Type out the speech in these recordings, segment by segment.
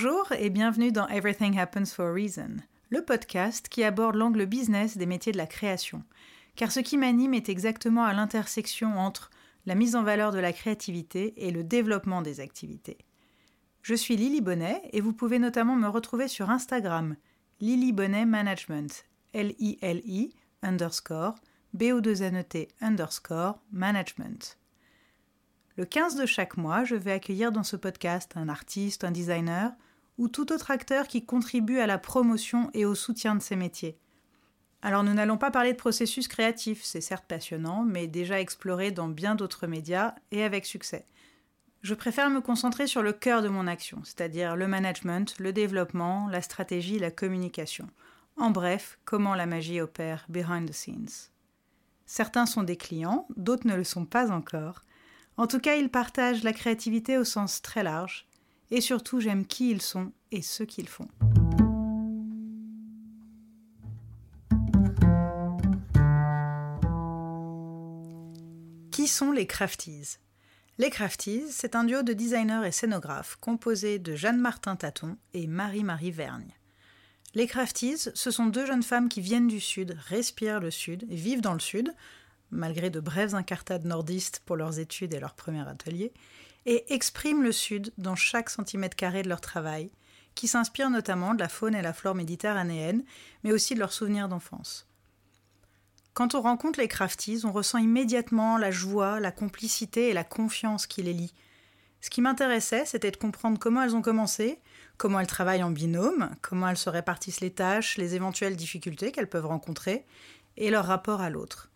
Bonjour et bienvenue dans Everything Happens for a Reason, le podcast qui aborde l'angle business des métiers de la création. Car ce qui m'anime est exactement à l'intersection entre la mise en valeur de la créativité et le développement des activités. Je suis Lily Bonnet et vous pouvez notamment me retrouver sur Instagram, Lily Bonnet Management, L-I-L-I underscore B-O-2-N-E-T underscore management. Le 15 de chaque mois, je vais accueillir dans ce podcast un artiste, un designer ou tout autre acteur qui contribue à la promotion et au soutien de ces métiers. Alors nous n'allons pas parler de processus créatif, c'est certes passionnant, mais déjà exploré dans bien d'autres médias et avec succès. Je préfère me concentrer sur le cœur de mon action, c'est-à-dire le management, le développement, la stratégie, la communication. En bref, comment la magie opère behind the scenes. Certains sont des clients, d'autres ne le sont pas encore, en tout cas, ils partagent la créativité au sens très large, et surtout j'aime qui ils sont et ce qu'ils font. Qui sont les Crafties? Les Crafties, c'est un duo de designers et scénographes composé de Jeanne-Martin Taton et Marie-Marie Vergne. Les Crafties, ce sont deux jeunes femmes qui viennent du Sud, respirent le Sud, vivent dans le Sud, malgré de brèves incartades nordistes pour leurs études et leur premier atelier, et expriment le Sud dans chaque centimètre carré de leur travail, qui s'inspire notamment de la faune et la flore méditerranéenne, mais aussi de leurs souvenirs d'enfance. Quand on rencontre les crafties, on ressent immédiatement la joie, la complicité et la confiance qui les lie. Ce qui m'intéressait, c'était de comprendre comment elles ont commencé, comment elles travaillent en binôme, comment elles se répartissent les tâches, les éventuelles difficultés qu'elles peuvent rencontrer, et leur rapport à l'autre.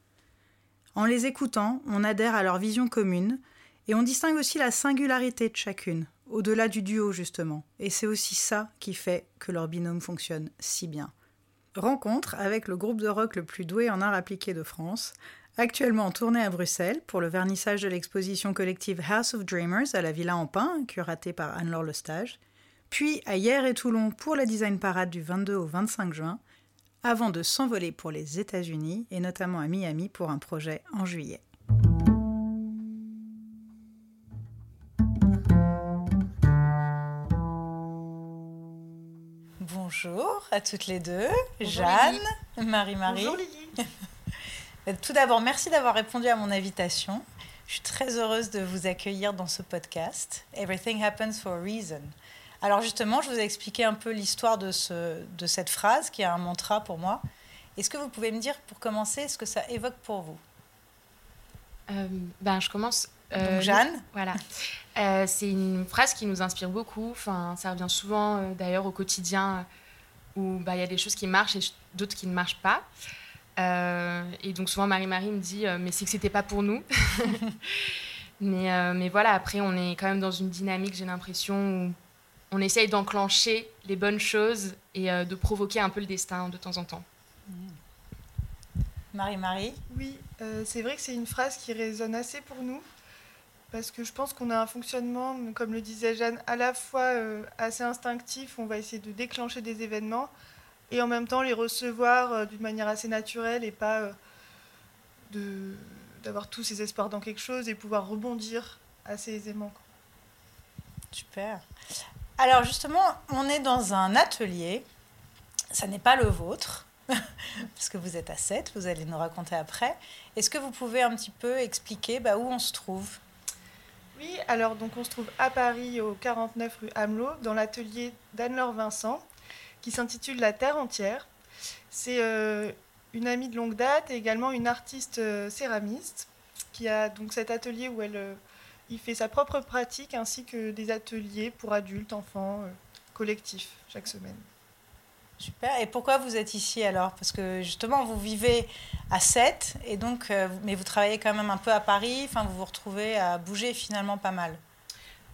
En les écoutant, on adhère à leur vision commune et on distingue aussi la singularité de chacune, au-delà du duo justement. Et c'est aussi ça qui fait que leur binôme fonctionne si bien. Rencontre avec le groupe de rock le plus doué en art appliqué de France, actuellement en tournée à Bruxelles pour le vernissage de l'exposition collective House of Dreamers à la Villa en Pin, curatée par Anne-Laure Lestage, puis à Hier et Toulon pour la Design Parade du 22 au 25 juin, avant de s'envoler pour les États-Unis et notamment à Miami pour un projet en juillet. Bonjour à toutes les deux, Jeanne, Marie-Marie. Bonjour Lily. Tout d'abord, merci d'avoir répondu à mon invitation. Je suis très heureuse de vous accueillir dans ce podcast. Everything happens for a reason. Alors justement, je vous ai expliqué un peu l'histoire de, ce, de cette phrase qui est un mantra pour moi. Est-ce que vous pouvez me dire pour commencer ce que ça évoque pour vous? Euh, ben, Je commence. Euh, Donc Jeanne Voilà. Euh, c'est une phrase qui nous inspire beaucoup. Enfin, ça revient souvent d'ailleurs au quotidien où bah, il y a des choses qui marchent et d'autres qui ne marchent pas. Euh, et donc souvent Marie-Marie me dit mais c'est que c'était pas pour nous. mais, mais voilà, après on est quand même dans une dynamique, j'ai l'impression, où on essaye d'enclencher les bonnes choses et euh, de provoquer un peu le destin de temps en temps. Marie-Marie? Oui, euh, c'est vrai que c'est une phrase qui résonne assez pour nous, parce que je pense qu'on a un fonctionnement, comme le disait Jeanne, à la fois euh, assez instinctif, on va essayer de déclencher des événements, et en même temps les recevoir d'une manière assez naturelle et pas d'avoir tous ces espoirs dans quelque chose et pouvoir rebondir assez aisément. Super. Alors justement, on est dans un atelier. Ça n'est pas le vôtre, parce que vous êtes à 7, vous allez nous raconter après. Est-ce que vous pouvez un petit peu expliquer bah, où on se trouve? Alors donc on se trouve à Paris au 49 rue Hamelot, dans l'atelier d'Anne-Laure Vincent, qui s'intitule La Terre entière. C'est euh, une amie de longue date et également une artiste euh, céramiste qui a donc cet atelier où elle... Euh, il fait sa propre pratique ainsi que des ateliers pour adultes, enfants, collectifs chaque semaine. Super. Et pourquoi vous êtes ici alors? Parce que justement, vous vivez à 7, et donc, euh, mais vous travaillez quand même un peu à Paris, enfin, vous vous retrouvez à bouger finalement pas mal.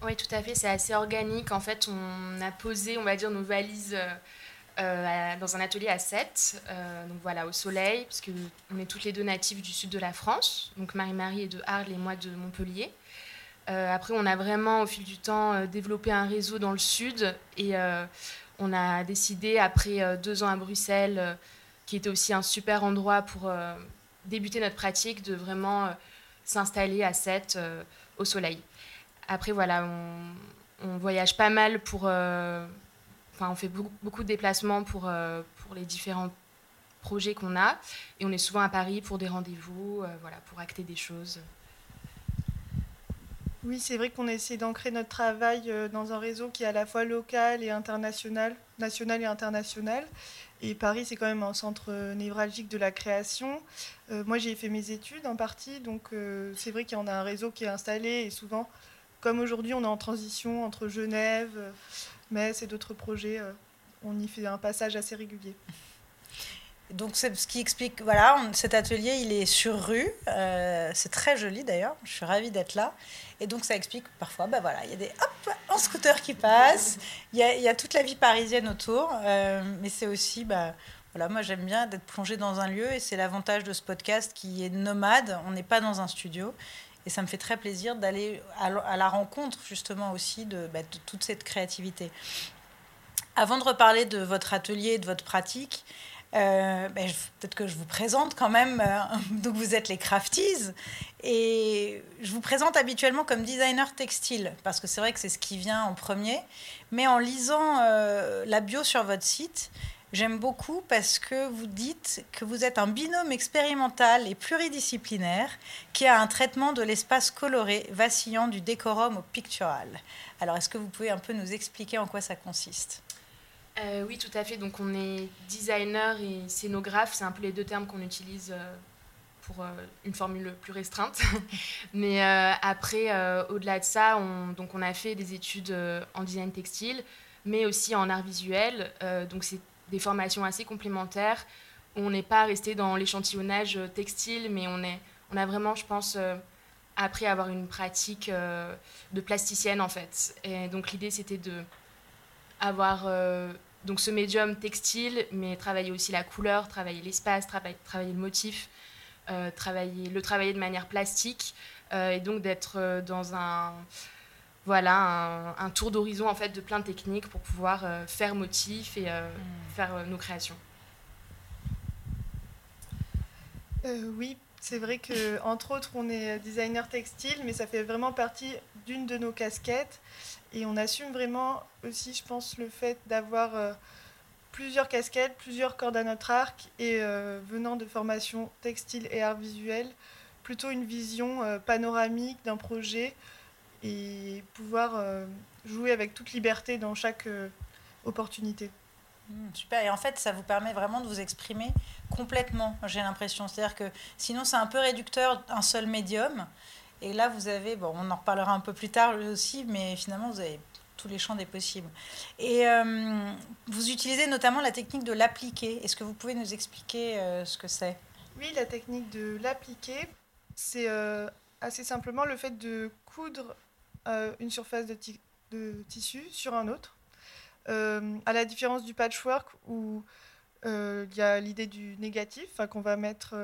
Oui, tout à fait. C'est assez organique. En fait, on a posé, on va dire, nos valises euh, dans un atelier à 7, donc voilà, au soleil, parce qu'on est toutes les deux natives du sud de la France. Donc Marie-Marie est de Arles et moi de Montpellier. Euh, après, on a vraiment, au fil du temps, euh, développé un réseau dans le sud et euh, on a décidé, après deux ans à Bruxelles, qui était aussi un super endroit pour débuter notre pratique, de vraiment s'installer à 7 au soleil. Après, voilà, on voyage pas mal pour. Enfin, on fait beaucoup, beaucoup de déplacements pour, pour les différents projets qu'on a. Et on est souvent à Paris pour des rendez-vous, voilà, pour acter des choses. Oui, c'est vrai qu'on essaie d'ancrer notre travail dans un réseau qui est à la fois local et international, national et international. Et Paris, c'est quand même un centre névralgique de la création. Euh, moi, j'ai fait mes études en partie, donc euh, c'est vrai qu'il y en a un réseau qui est installé. Et souvent, comme aujourd'hui, on est en transition entre Genève, euh, Metz et d'autres projets, on y fait un passage assez régulier. Donc, ce qui explique, voilà, cet atelier, il est sur rue. c'est très joli d'ailleurs. Je suis ravie d'être là. Et donc, ça explique parfois, bah voilà, il y a des hop, en scooter qui passent. Il y a, toute la vie parisienne autour. mais c'est aussi, bah, voilà, moi j'aime bien d'être plongé dans un lieu et c'est l'avantage de ce podcast qui est nomade. On n'est pas dans un studio. Et ça me fait très plaisir d'aller à la rencontre justement aussi de, bah, de toute cette créativité. Avant de reparler de votre atelier et de votre pratique, euh, ben, peut-être que je vous présente quand même. Euh, donc, vous êtes les crafties. Et je vous présente habituellement comme designer textile, parce que c'est vrai que c'est ce qui vient en premier. Mais en lisant euh, la bio sur votre site, j'aime beaucoup parce que vous dites que vous êtes un binôme expérimental et pluridisciplinaire qui a un traitement de l'espace coloré, vacillant du décorum au pictural. Alors, est-ce que vous pouvez un peu nous expliquer en quoi ça consiste? Euh, oui, tout à fait. Donc, on est designer et scénographe. C'est un peu les deux termes qu'on utilise euh, pour euh, une formule plus restreinte. Mais après, au-delà de ça, on, donc on a fait des études en design textile, mais aussi en art visuel. donc, c'est des formations assez complémentaires. On n'est pas resté dans l'échantillonnage textile, mais on, est, on a vraiment, je pense, appris à avoir une pratique de plasticienne, en fait. Et donc, l'idée, c'était de avoir donc ce médium textile, mais travailler aussi la couleur, travailler l'espace, travailler, travailler le motif, euh, travailler, le travailler de manière plastique, euh, et donc d'être euh, dans un, voilà, un, tour d'horizon en fait de plein de techniques pour pouvoir faire motif et mm. faire nos créations. oui, c'est vrai que entre autres on est designer textile, mais ça fait vraiment partie d'une de nos casquettes. Et on assume vraiment aussi, je pense, le fait d'avoir euh, plusieurs casquettes, plusieurs cordes à notre arc, et euh, venant de formation textile et art visuel, plutôt une vision euh, panoramique d'un projet et pouvoir jouer avec toute liberté dans chaque opportunité. Mmh, super, et en fait, ça vous permet vraiment de vous exprimer complètement, j'ai l'impression. C'est-à-dire que sinon, c'est un peu réducteur, un seul médium. Et là, vous avez, bon, on en reparlera un peu plus tard aussi, mais finalement, vous avez tous les champs des possibles. Et euh, vous utilisez notamment la technique de l'appliquer. Est-ce que vous pouvez nous expliquer euh, ce que c'est? Oui, la technique de l'appliquer, c'est euh, assez simplement le fait de coudre une surface de, de, tissu sur un autre. à la différence du patchwork où il y a l'idée du négatif, qu'on va mettre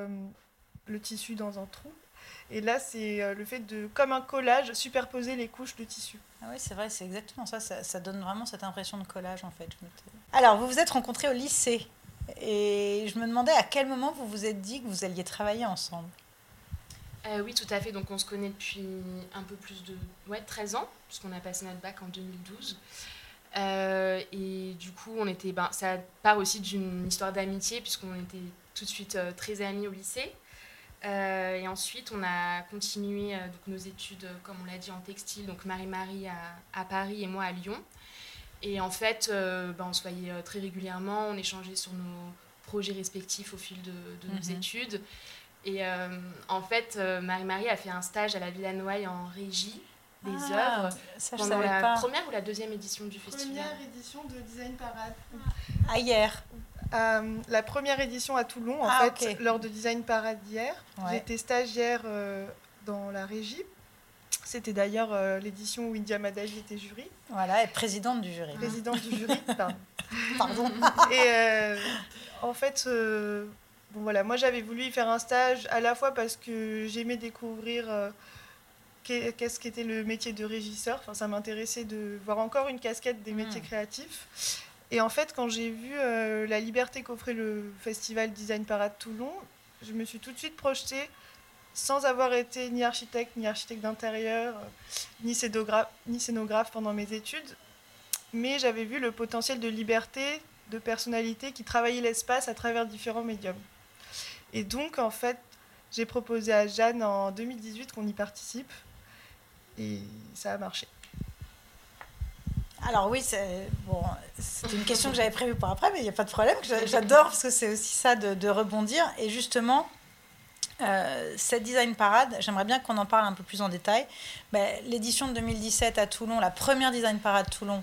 le tissu dans un trou et là, c'est euh, le fait de, comme un collage, superposer les couches de tissu. Ah oui, c'est vrai, c'est exactement ça. ça. donne vraiment cette impression de collage, en fait. Alors, vous vous êtes rencontrés au lycée. Et je me demandais à quel moment vous vous êtes dit que vous alliez travailler ensemble. Euh, oui, tout à fait. Donc, on se connaît depuis un peu plus de ouais, 13 ans, puisqu'on a passé notre bac en 2012. Euh, et du coup, on était, ben, ça part aussi d'une histoire d'amitié, puisqu'on était tout de suite très amis au lycée. Euh, et ensuite, on a continué euh, donc, nos études, comme on l'a dit, en textile. Donc Marie-Marie à, à, Paris et moi à Lyon. Et en fait, euh, ben, on se voyait très régulièrement, on échangeait sur nos projets respectifs au fil de, nos mhm. études. Et en fait, Marie-Marie a fait un stage à la Villa Noailles en régie des ah, œuvres pendant la première ou la deuxième édition du festival Première édition de Design Parade. Ah, hier euh, la première édition à Toulon, en ah, fait, lors de Design Parade d'hier. J'étais stagiaire euh, dans la régie. C'était d'ailleurs euh, l'édition où India Madaji était jury. Voilà, et présidente du jury. Présidente du jury, pardon. pardon. et en fait, bon, voilà, moi j'avais voulu y faire un stage à la fois parce que j'aimais découvrir qu'est-ce qu'était le métier de régisseur. Enfin, ça m'intéressait de voir encore une casquette des métiers hmm. créatifs. Et en fait, quand j'ai vu euh, la liberté qu'offrait le festival Design Parade Toulon, je me suis tout de suite projetée sans avoir été ni architecte, ni architecte d'intérieur, ni scénographe, ni scénographe pendant mes études. Mais j'avais vu le potentiel de liberté, de personnalité qui travaillait l'espace à travers différents médiums. Et donc, en fait, j'ai proposé à Jeanne en 2018 qu'on y participe. Et ça a marché. Alors oui, c'est bon, une question que j'avais prévue pour après, mais il n'y a pas de problème. J'adore parce que c'est aussi ça de, rebondir. Et justement, euh, cette design parade, j'aimerais bien qu'on en parle un peu plus en détail. Ben, l'édition de 2017 à Toulon, la première design parade Toulon,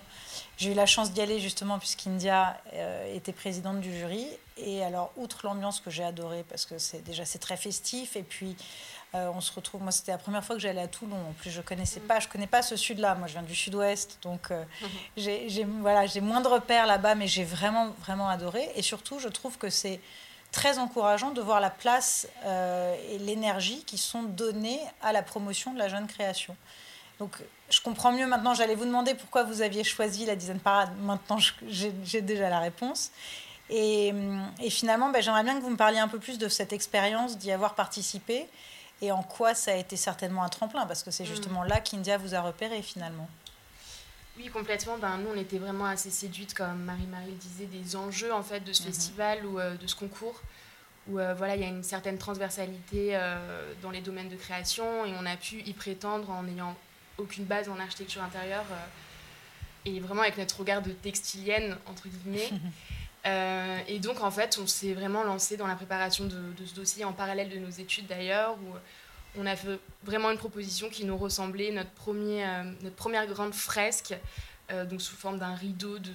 j'ai eu la chance d'y aller justement puisqu'India euh, était présidente du jury. Et alors, outre l'ambiance que j'ai adorée, parce que c'est déjà c'est très festif, et puis euh, on se retrouve. Moi, c'était la première fois que j'allais à Toulon. En plus, je connaissais pas, je connais pas ce sud-là. Moi, je viens du sud-ouest, donc euh, mhm. j'ai voilà, j'ai moins de repères là-bas, mais j'ai vraiment vraiment adoré. Et surtout, je trouve que c'est très encourageant de voir la place euh, et l'énergie qui sont données à la promotion de la jeune création. Donc, je comprends mieux maintenant. J'allais vous demander pourquoi vous aviez choisi la Design Parade. Maintenant, j'ai déjà la réponse. Et, et finalement, ben, j'aimerais bien que vous me parliez un peu plus de cette expérience d'y avoir participé et en quoi ça a été certainement un tremplin, parce que c'est mm. justement là qu'India vous a repéré finalement. Oui, complètement. Ben, nous, on était vraiment assez séduites, comme Marie-Marie le disait, des enjeux en fait de ce mm-hmm. festival ou euh, de ce concours, où euh, voilà, il y a une certaine transversalité euh, dans les domaines de création et on a pu y prétendre en n'ayant aucune base en architecture intérieure et vraiment avec notre regard de textilienne entre guillemets. Euh, et donc, en fait, on s'est vraiment lancé dans la préparation de, ce dossier en parallèle de nos études d'ailleurs, où on a fait vraiment une proposition qui nous ressemblait, notre, euh, notre première grande fresque, euh, donc sous forme d'un rideau de,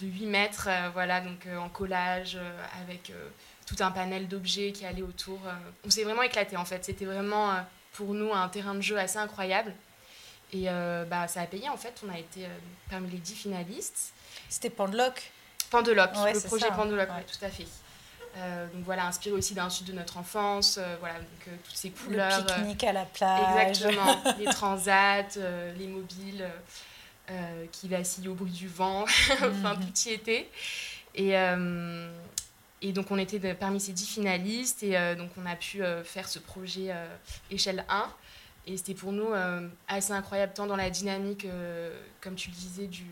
de 8 mètres, voilà, donc en collage, avec tout un panel d'objets qui allait autour. on s'est vraiment éclaté en fait, c'était vraiment pour nous un terrain de jeu assez incroyable. Et bah, ça a payé en fait, on a été parmi les 10 finalistes. C'était Pendeloc, le projet Pendeloc, tout à fait. Euh, donc voilà, inspiré aussi d'un sud de notre enfance, euh, voilà, donc euh, toutes ces couleurs. Le pique-nique à la plage. Exactement, les transats, les mobiles qui vacillent au bruit du vent, enfin mhm. tout y était. Et, et donc on était parmi ces dix finalistes et donc on a pu faire ce projet échelle 1. Et c'était pour nous assez incroyable, tant dans la dynamique, comme tu le disais, du,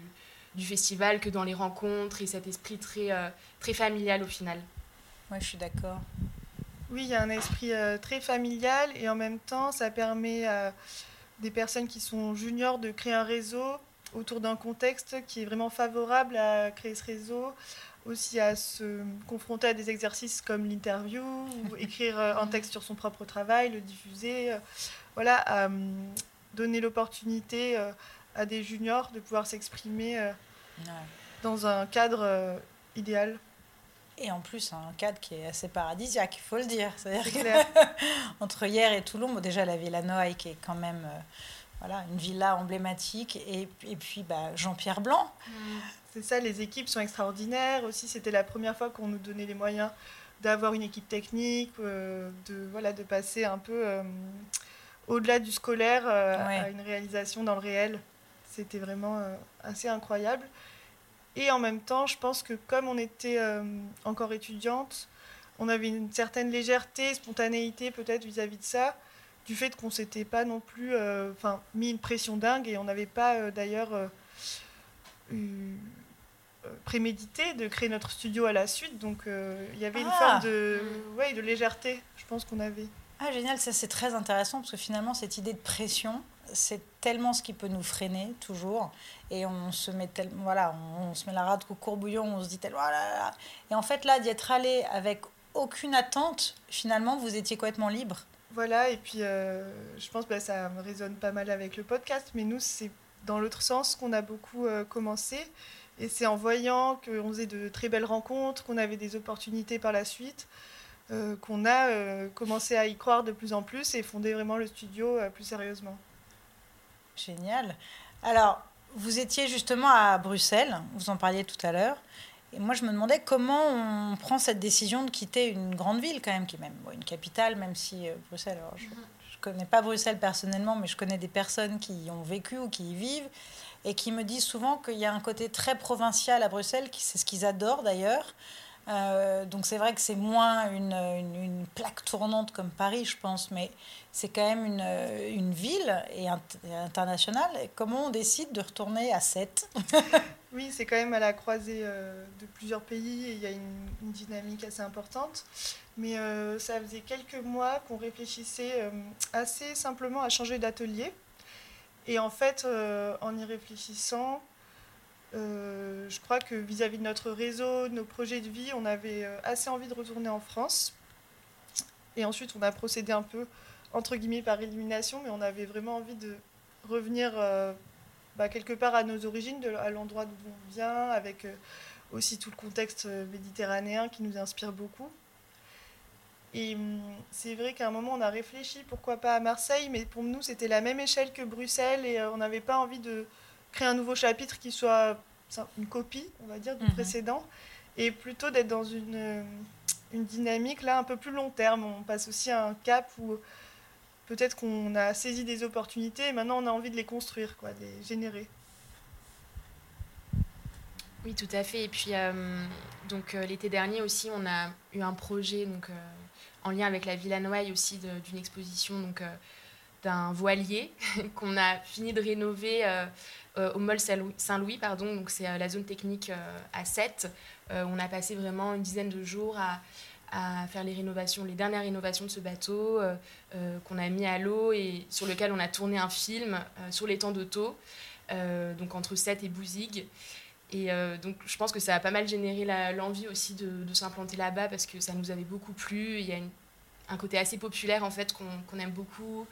du festival que dans les rencontres et cet esprit très, euh, très familial au final. Oui, je suis d'accord. Oui, il y a un esprit euh, très familial et en même temps, ça permet à des personnes qui sont juniors de créer un réseau autour d'un contexte qui est vraiment favorable à créer ce réseau, aussi à se confronter à des exercices comme l'interview ou écrire euh, un texte sur son propre travail, le diffuser, voilà, à donner l'opportunité à des juniors de pouvoir s'exprimer euh, dans un cadre euh, idéal. Et en plus, un cadre qui est assez paradisiaque, il faut le dire. C'est-à-dire entre hier et Toulon, déjà la Villa Noailles, qui est quand même euh, voilà, une villa emblématique, et, et puis bah, Jean-Pierre Blanc. Mm. C'est ça, les équipes sont extraordinaires. Aussi, c'était la première fois qu'on nous donnait les moyens d'avoir une équipe technique, de, voilà, de passer un peu au-delà du scolaire à une réalisation dans le réel. C'était vraiment euh, assez incroyable. Et en même temps, je pense que comme on était euh, encore étudiante, on avait une certaine légèreté, spontanéité peut-être vis-à-vis de ça, du fait qu'on s'était pas non plus euh, mis une pression dingue et on n'avait pas d'ailleurs prémédité de créer notre studio à la suite. Donc il y avait une ah. forme de, ouais, de légèreté, je pense qu'on avait. Ah génial, ça c'est très intéressant parce que finalement cette idée de pression, c'est tellement ce qui peut nous freiner toujours. Et on se met tellement voilà on, se met la rate au courbouillon on se dit tellement oh et en fait là d'y être allé avec aucune attente finalement vous étiez complètement libre. Voilà et puis euh, je pense que bah, ça résonne pas mal avec le podcast mais nous c'est dans l'autre sens qu'on a beaucoup euh, commencé. Et c'est en voyant qu'on faisait de très belles rencontres qu'on avait des opportunités par la suite euh, qu'on a commencé à y croire de plus en plus et fonder vraiment le studio plus sérieusement. Génial. Alors, vous étiez justement à Bruxelles, vous en parliez tout à l'heure. Et moi, je me demandais comment on prend cette décision de quitter une grande ville, quand même, qui est même une capitale, même si euh, Bruxelles. je ne connais pas Bruxelles personnellement, mais je connais des personnes qui y ont vécu ou qui y vivent et qui me disent souvent qu'il y a un côté très provincial à Bruxelles, c'est ce qu'ils adorent d'ailleurs. Euh, donc c'est vrai que c'est moins une, plaque tournante comme Paris, je pense, mais c'est quand même une, ville et, internationale. comment on décide de retourner à 7 Oui, c'est quand même à la croisée euh, de plusieurs pays et il y a une, une dynamique assez importante. Mais euh, ça faisait quelques mois qu'on réfléchissait assez simplement à changer d'atelier. Et en fait, en y réfléchissant, euh, je crois que vis-à-vis de notre réseau, de nos projets de vie, on avait euh, assez envie de retourner en France. Et ensuite, on a procédé un peu, entre guillemets, par élimination, mais on avait vraiment envie de revenir euh, bah, quelque part à nos origines, à l'endroit d'où on vient, avec aussi tout le contexte méditerranéen qui nous inspire beaucoup. Et hum, c'est vrai qu'à un moment, on a réfléchi, pourquoi pas à Marseille, mais pour nous, c'était la même échelle que Bruxelles et on n'avait pas envie de créer un nouveau chapitre qui soit une copie, on va dire, du mhm. précédent, et plutôt d'être dans une, une dynamique là un peu plus long terme. On passe aussi à un cap où peut-être qu'on a saisi des opportunités et maintenant on a envie de les construire, quoi, de les générer. Oui, tout à fait. Et puis, euh, donc euh, l'été dernier aussi, on a eu un projet donc, euh, en lien avec la Villa Noailles aussi d'une exposition donc, d'un voilier qu'on a fini de rénover euh, au Mall Saint-Louis, pardon, donc c'est euh, la zone technique euh, à 7. on a passé vraiment une dizaine de jours à, faire les rénovations, les dernières rénovations de ce bateau qu'on a mis à l'eau et sur lequel on a tourné un film sur les temps d'auto, donc entre 7 et Bouzigues. Et donc je pense que ça a pas mal généré l'envie aussi de, de s'implanter là-bas parce que ça nous avait beaucoup plu. Il y a un côté assez populaire en fait qu'on aime beaucoup.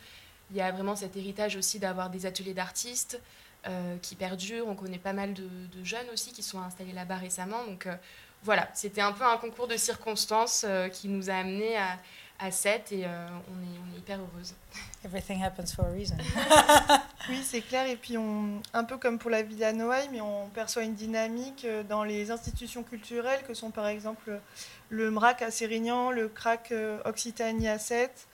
Il y a vraiment cet héritage aussi d'avoir des ateliers d'artistes. Euh, qui perdure. On connaît pas mal de, jeunes aussi qui sont installés là-bas récemment. Donc euh, voilà, c'était un peu un concours de circonstances euh, qui nous a amenés à, à 7 et on, est, on, est, hyper heureuse. Everything happens for a reason. oui, c'est clair. Et puis, on, un peu comme pour la Villa Noailles, mais on perçoit une dynamique dans les institutions culturelles que sont par exemple le MRAC à Sérignan, le CRAC Occitanie à 7.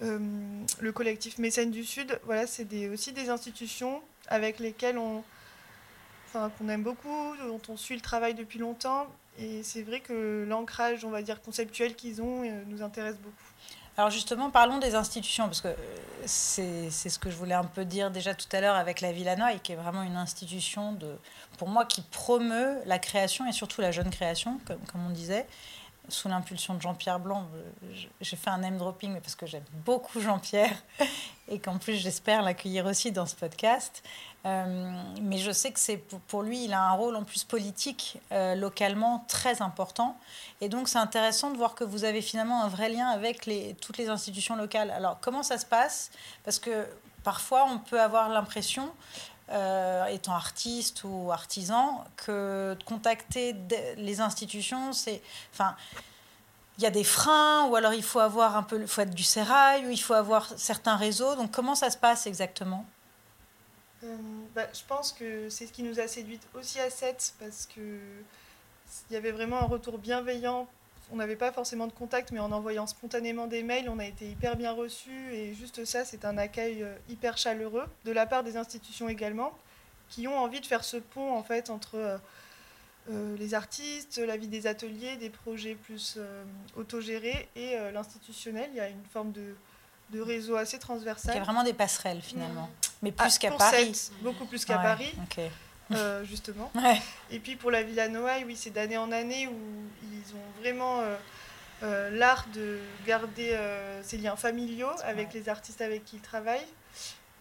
le collectif Mécène du Sud, voilà, c'est aussi des institutions avec lesquels on, enfin, qu'on aime beaucoup, dont on suit le travail depuis longtemps. Et c'est vrai que l'ancrage, on va dire, conceptuel qu'ils ont euh, nous intéresse beaucoup. Alors justement, parlons des institutions, parce que euh, c'est, c'est ce que je voulais un peu dire déjà tout à l'heure avec la Villanois, qui est vraiment une institution, de, pour moi, qui promeut la création et surtout la jeune création, comme on disait, sous l'impulsion de Jean-Pierre Blanc. Euh, j'ai fait un name dropping, parce que j'aime beaucoup Jean-Pierre et qu'en plus j'espère l'accueillir aussi dans ce podcast. Euh, mais je sais que c'est pour lui, il a un rôle en plus politique euh, localement très important. Et donc c'est intéressant de voir que vous avez finalement un vrai lien avec les, toutes les institutions locales. Alors comment ça se passe? Parce que parfois on peut avoir l'impression euh, étant artiste ou artisan, que de contacter les institutions, c'est. Enfin, il y a des freins, ou alors il faut avoir un peu, il faut être du sérail, ou il faut avoir certains réseaux. Donc, comment ça se passe exactement? Euh, bah, Je pense que c'est ce qui nous a séduite aussi à 7, parce qu'il y avait vraiment un retour bienveillant on n'avait pas forcément de contact, mais en envoyant spontanément des mails, on a été hyper bien reçus. Et juste ça, c'est un accueil euh, hyper chaleureux de la part des institutions également, qui ont envie de faire ce pont en fait entre euh, euh, les artistes, la vie des ateliers, des projets plus autogérés et l'institutionnel. Il y a une forme de, réseau assez transversal. Il y a vraiment des passerelles finalement, mmh. mais plus ah, qu'à Paris. beaucoup plus qu'à Paris. Euh, justement. Et puis pour la Villa Noailles, oui, c'est d'année en année où ils ont vraiment euh, euh, l'art de garder ces liens familiaux avec les artistes avec qui ils travaillent.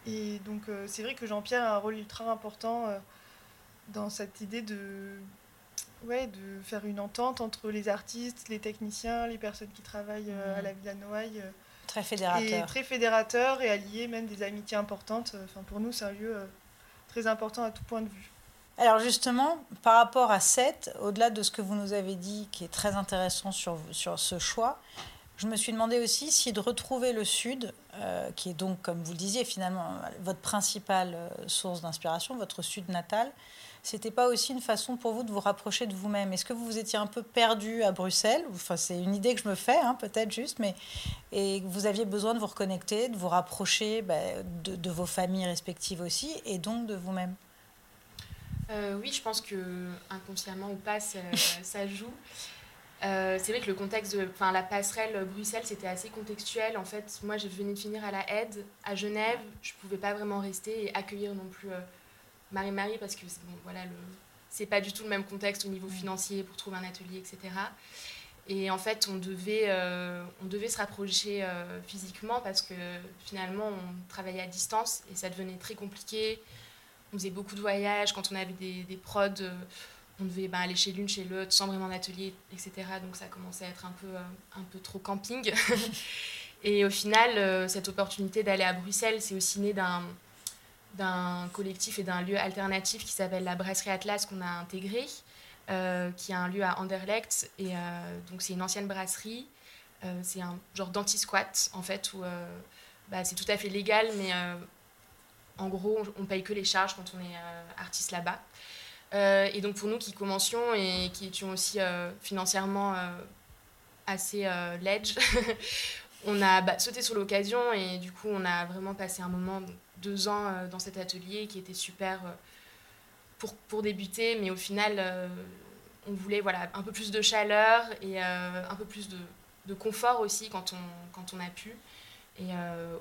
Et donc c'est vrai que Jean-Pierre a un rôle ultra important dans cette idée de, ouais, de faire une entente entre les artistes, les techniciens, les personnes qui travaillent à mhm. la Villa Noailles. Très fédérateur. Et très fédérateur et allié même des amitiés importantes. Enfin, pour nous, c'est un lieu très important à tout point de vue. Alors justement, par rapport à 7, au-delà de ce que vous nous avez dit, qui est très intéressant sur, sur ce choix, je me suis demandé aussi si de retrouver le Sud, euh, qui est donc, comme vous le disiez, finalement votre principale euh, source d'inspiration, votre Sud natal, c'était pas aussi une façon pour vous de vous rapprocher de vous-même. Est-ce que vous vous étiez un peu perdu à Bruxelles? Enfin, c'est une idée que je me fais, hein, peut-être juste, mais et vous aviez besoin de vous reconnecter, de vous rapprocher bah, de, de vos familles respectives aussi, et donc de vous-même? Euh, oui, je pense que inconsciemment ou pas, ça, joue. Euh, c'est vrai que le contexte, enfin la passerelle Bruxelles, c'était assez contextuel. En fait, moi, je venais de finir à la aide à Genève. Je pouvais pas vraiment rester et accueillir non plus Marie-Marie parce que bon, voilà, le, c'est pas du tout le même contexte au niveau financier pour trouver un atelier, etc. Et en fait, on devait, euh, on devait se rapprocher euh, physiquement parce que finalement, on travaillait à distance et ça devenait très compliqué. On faisait beaucoup de voyages. Quand on avait des, des prods, euh, on devait ben, aller chez l'une, chez l'autre, sans vraiment d'atelier, etc. Donc ça commençait à être un peu, un peu trop camping. et au final, cette opportunité d'aller à Bruxelles, c'est aussi né d'un d'un collectif et d'un lieu alternatif qui s'appelle la Brasserie Atlas qu'on a intégré, euh, qui est un lieu à Anderlecht. Et euh, donc, c'est une ancienne brasserie. Euh, c'est un genre d'anti-squat, en fait, où bah, c'est tout à fait légal, mais en gros, on, paye que les charges quand on est artiste là-bas. et donc, pour nous qui commencions et qui étions aussi financièrement assez ledge, on a bah, sauté sur l'occasion et du coup, on a vraiment passé un moment deux ans euh, dans cet atelier qui était super euh, pour, pour débuter, mais au final, euh, on voulait voilà, un peu plus de chaleur et un peu plus de, de, confort aussi quand on, quand on a pu. Et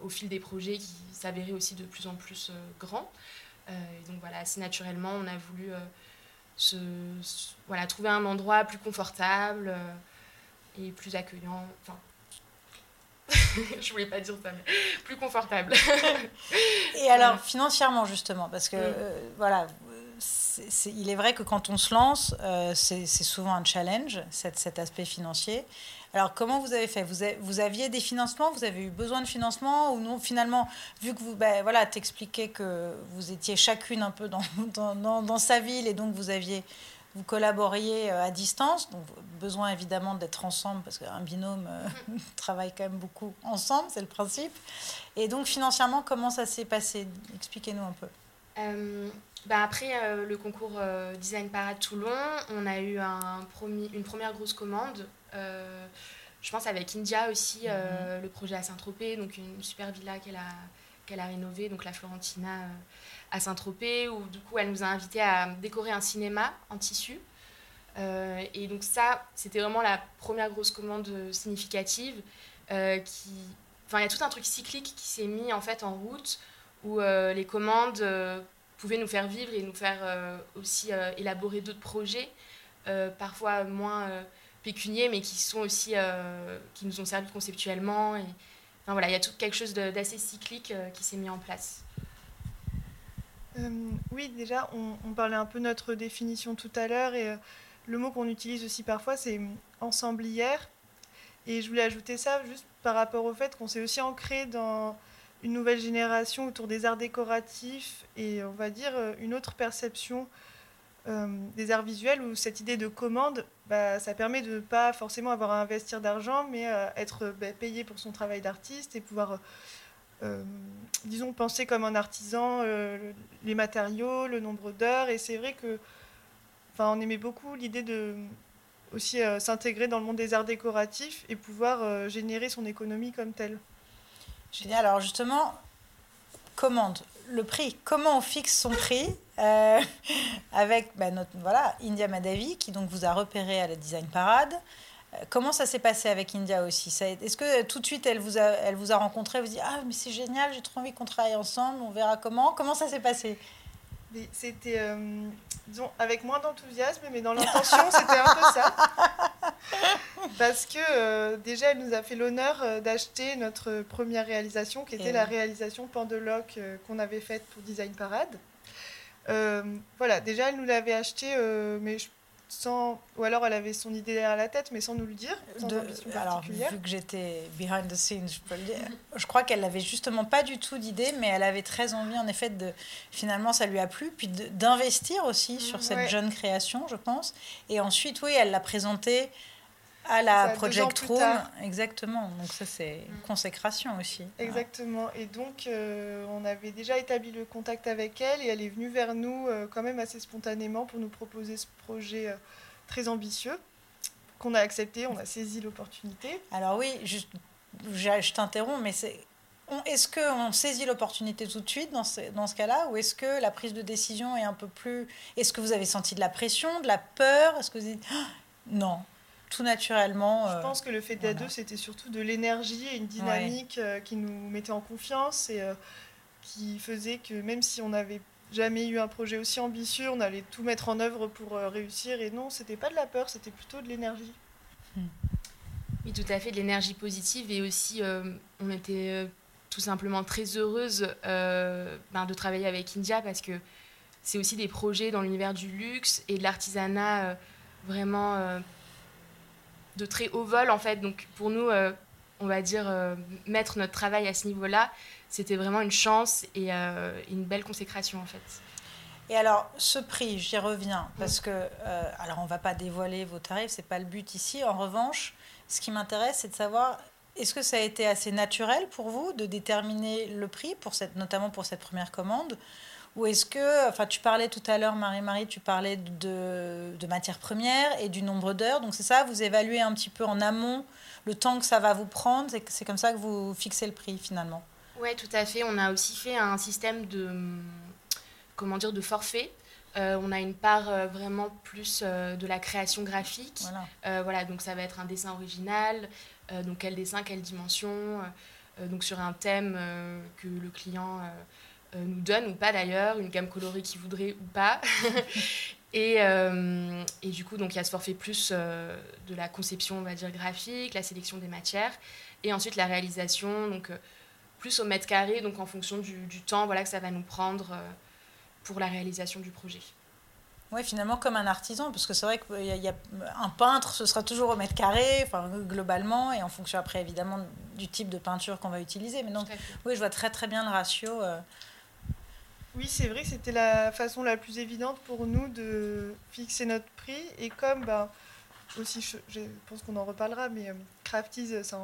au fil des projets qui s'avéraient aussi de plus en plus grands. donc voilà, assez naturellement, on a voulu se, voilà, trouver un endroit plus confortable et plus accueillant. Enfin, je voulais pas dire ça, mais plus confortable. Et alors, financièrement, justement, parce que, euh, voilà, il est vrai que quand on se lance, euh, c'est souvent un challenge, cet, cet, aspect financier. Alors, comment vous avez fait? Vous, aviez des financements? Vous avez eu besoin de financement Ou non, finalement, vu que vous, ben, voilà, t'expliquais que vous étiez chacune un peu dans, sa ville et donc vous aviez vous collaboriez euh, à distance, donc besoin évidemment d'être ensemble parce qu'un binôme euh, travaille quand même beaucoup ensemble, c'est le principe. Et donc financièrement, comment ça s'est passé? Expliquez-nous un peu. Euh, bah après le concours Design Parade Toulon, on a eu une première grosse commande. Je pense avec India aussi, mhm. le projet à Saint-Tropez, donc une super villa qu'elle a, qu'elle a rénovée, donc la Florentina à Saint-Tropez, où du coup elle nous a invités à décorer un cinéma en tissu. Euh, et donc ça, c'était vraiment la première grosse commande significative. Euh, qui... Enfin, il y a tout un truc cyclique qui s'est mis en fait en route, où euh, les commandes pouvaient nous faire vivre et nous faire aussi élaborer d'autres projets, parfois moins pécuniers, mais qui sont aussi qui nous ont servi conceptuellement. Enfin, voilà, il y a tout quelque chose d'assez cyclique qui s'est mis en place. Euh, oui, déjà, on, parlait un peu de notre définition tout à l'heure et euh, le mot qu'on utilise aussi parfois, c'est ensemblière. Et je voulais ajouter ça juste par rapport au fait qu'on s'est aussi ancré dans une nouvelle génération autour des arts décoratifs et on va dire euh, une autre perception des arts visuels où cette idée de commande, bah, ça permet de ne pas forcément avoir à investir d'argent, mais être bah, payé pour son travail d'artiste et pouvoir euh, disons, penser comme un artisan euh, les matériaux, le nombre d'heures. Et c'est vrai que, enfin, on aimait beaucoup l'idée de aussi euh, s'intégrer dans le monde des arts décoratifs et pouvoir générer son économie comme telle. Génial. Alors justement, commande, le prix. Comment on fixe son prix avec bah, notre voilà India Madavi qui donc vous a repéré à la Design Parade. Comment ça s'est passé avec India aussi? Est-ce que tout de suite elle vous a, elle vous a rencontré, vous dit ah mais c'est génial, j'ai trop envie qu'on travaille ensemble, on verra comment? Comment ça s'est passé? C'était euh, disons avec moins d'enthousiasme, mais dans l'intention c'était un peu ça. Parce que euh, déjà elle nous a fait l'honneur euh, d'acheter notre première réalisation, qui était la réalisation Pandeloc qu'on avait faite pour Design Parade. Voilà, déjà elle nous l'avait acheté, mais je sans ou alors elle avait son idée derrière la tête mais sans nous le dire alors vu que j'étais behind the scenes je peux le dire je crois qu'elle n'avait justement pas du tout d'idée mais elle avait très envie en effet de finalement ça lui a plu puis d'investir aussi sur cette jeune création je pense. Et ensuite oui elle l'a présentée à la Project Room, exactement. Donc ça c'est une mm. consécration aussi. Exactement. Et donc euh, on avait déjà établi le contact avec elle et elle est venue vers nous euh, quand même assez spontanément pour nous proposer ce projet euh, très ambitieux qu'on a accepté, on a saisi l'opportunité. Alors oui, je, je t'interromps, mais c'est est-ce qu'on saisit l'opportunité tout de suite dans ce, dans ce cas-là ou est-ce que la prise de décision est un peu plus... Est-ce que vous avez senti de la pression, de la peur? Est-ce que vous dites... Ah, non, tout naturellement. Je pense que le fait d'être deux, c'était surtout de l'énergie et une dynamique qui nous mettait en confiance et qui faisait que même si on n'avait jamais eu un projet aussi ambitieux, on allait tout mettre en œuvre pour réussir. Et non, c'était pas de la peur, c'était plutôt de l'énergie. Hmm. Oui, tout à fait, de l'énergie positive. Et aussi, euh, on était euh, tout simplement très heureuse euh, ben, de travailler avec India parce que c'est aussi des projets dans l'univers du luxe et de l'artisanat vraiment de très haut vol, en fait. Donc, pour nous, on va dire, mettre notre travail à ce niveau-là, c'était vraiment une chance et une belle consécration, en fait. Et alors, ce prix, j'y reviens, parce que, alors on va pas dévoiler vos tarifs, ce n'est pas le but ici. En revanche, ce qui m'intéresse, c'est de savoir, est-ce que ça a été assez naturel pour vous de déterminer le prix, pour cette, notamment pour cette première commande? Ou est-ce que, enfin, tu parlais tout à l'heure, Marie-Marie, tu parlais de, de matières premières et du nombre d'heures. Donc, c'est ça, vous évaluez un petit peu en amont le temps que ça va vous prendre. C'est comme ça que vous fixez le prix finalement. Oui, tout à fait. On a aussi fait un système de, comment dire, de forfait. Euh, on a une part euh, vraiment plus euh, de la création graphique. Voilà. donc ça va être un dessin original. donc quel dessin, quelle dimension. donc sur un thème que le client nous donne ou pas d'ailleurs, une gamme colorée qu'il voudrait ou pas. et, et, du coup, donc il y a ce forfait plus de la conception, on va dire, graphique, la sélection des matières. Et ensuite la réalisation, donc plus au mètre carré, donc en fonction du, du temps voilà, que ça va nous prendre pour la réalisation du projet. Oui, finalement, comme un artisan, parce que c'est vrai qu'il y, a un peintre, ce sera toujours au mètre carré, enfin, globalement, et en fonction après, évidemment, du type de peinture qu'on va utiliser. Mais donc, oui, je vois très très bien le ratio. Oui, c'est vrai que c'était la façon la plus évidente pour nous de fixer notre prix. Et comme, ben, aussi, je, pense qu'on en reparlera, mais euh, Crafties, ça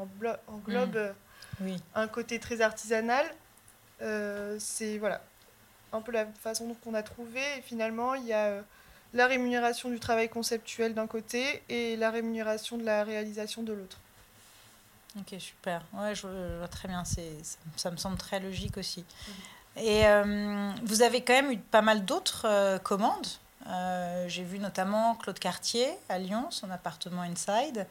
englobe mm. oui. un côté très artisanal. Euh, c'est, voilà, un peu la façon qu'on a trouvé. Et finalement, il y a euh, la rémunération du travail conceptuel d'un côté et la rémunération de la réalisation de l'autre. Ok, super. Ouais, je, vois très bien. C'est, ça, me semble très logique aussi. Mhm. Et euh, vous avez quand même eu pas mal d'autres euh, commandes. j'ai vu notamment Claude Cartier à Lyon, son appartement Inside.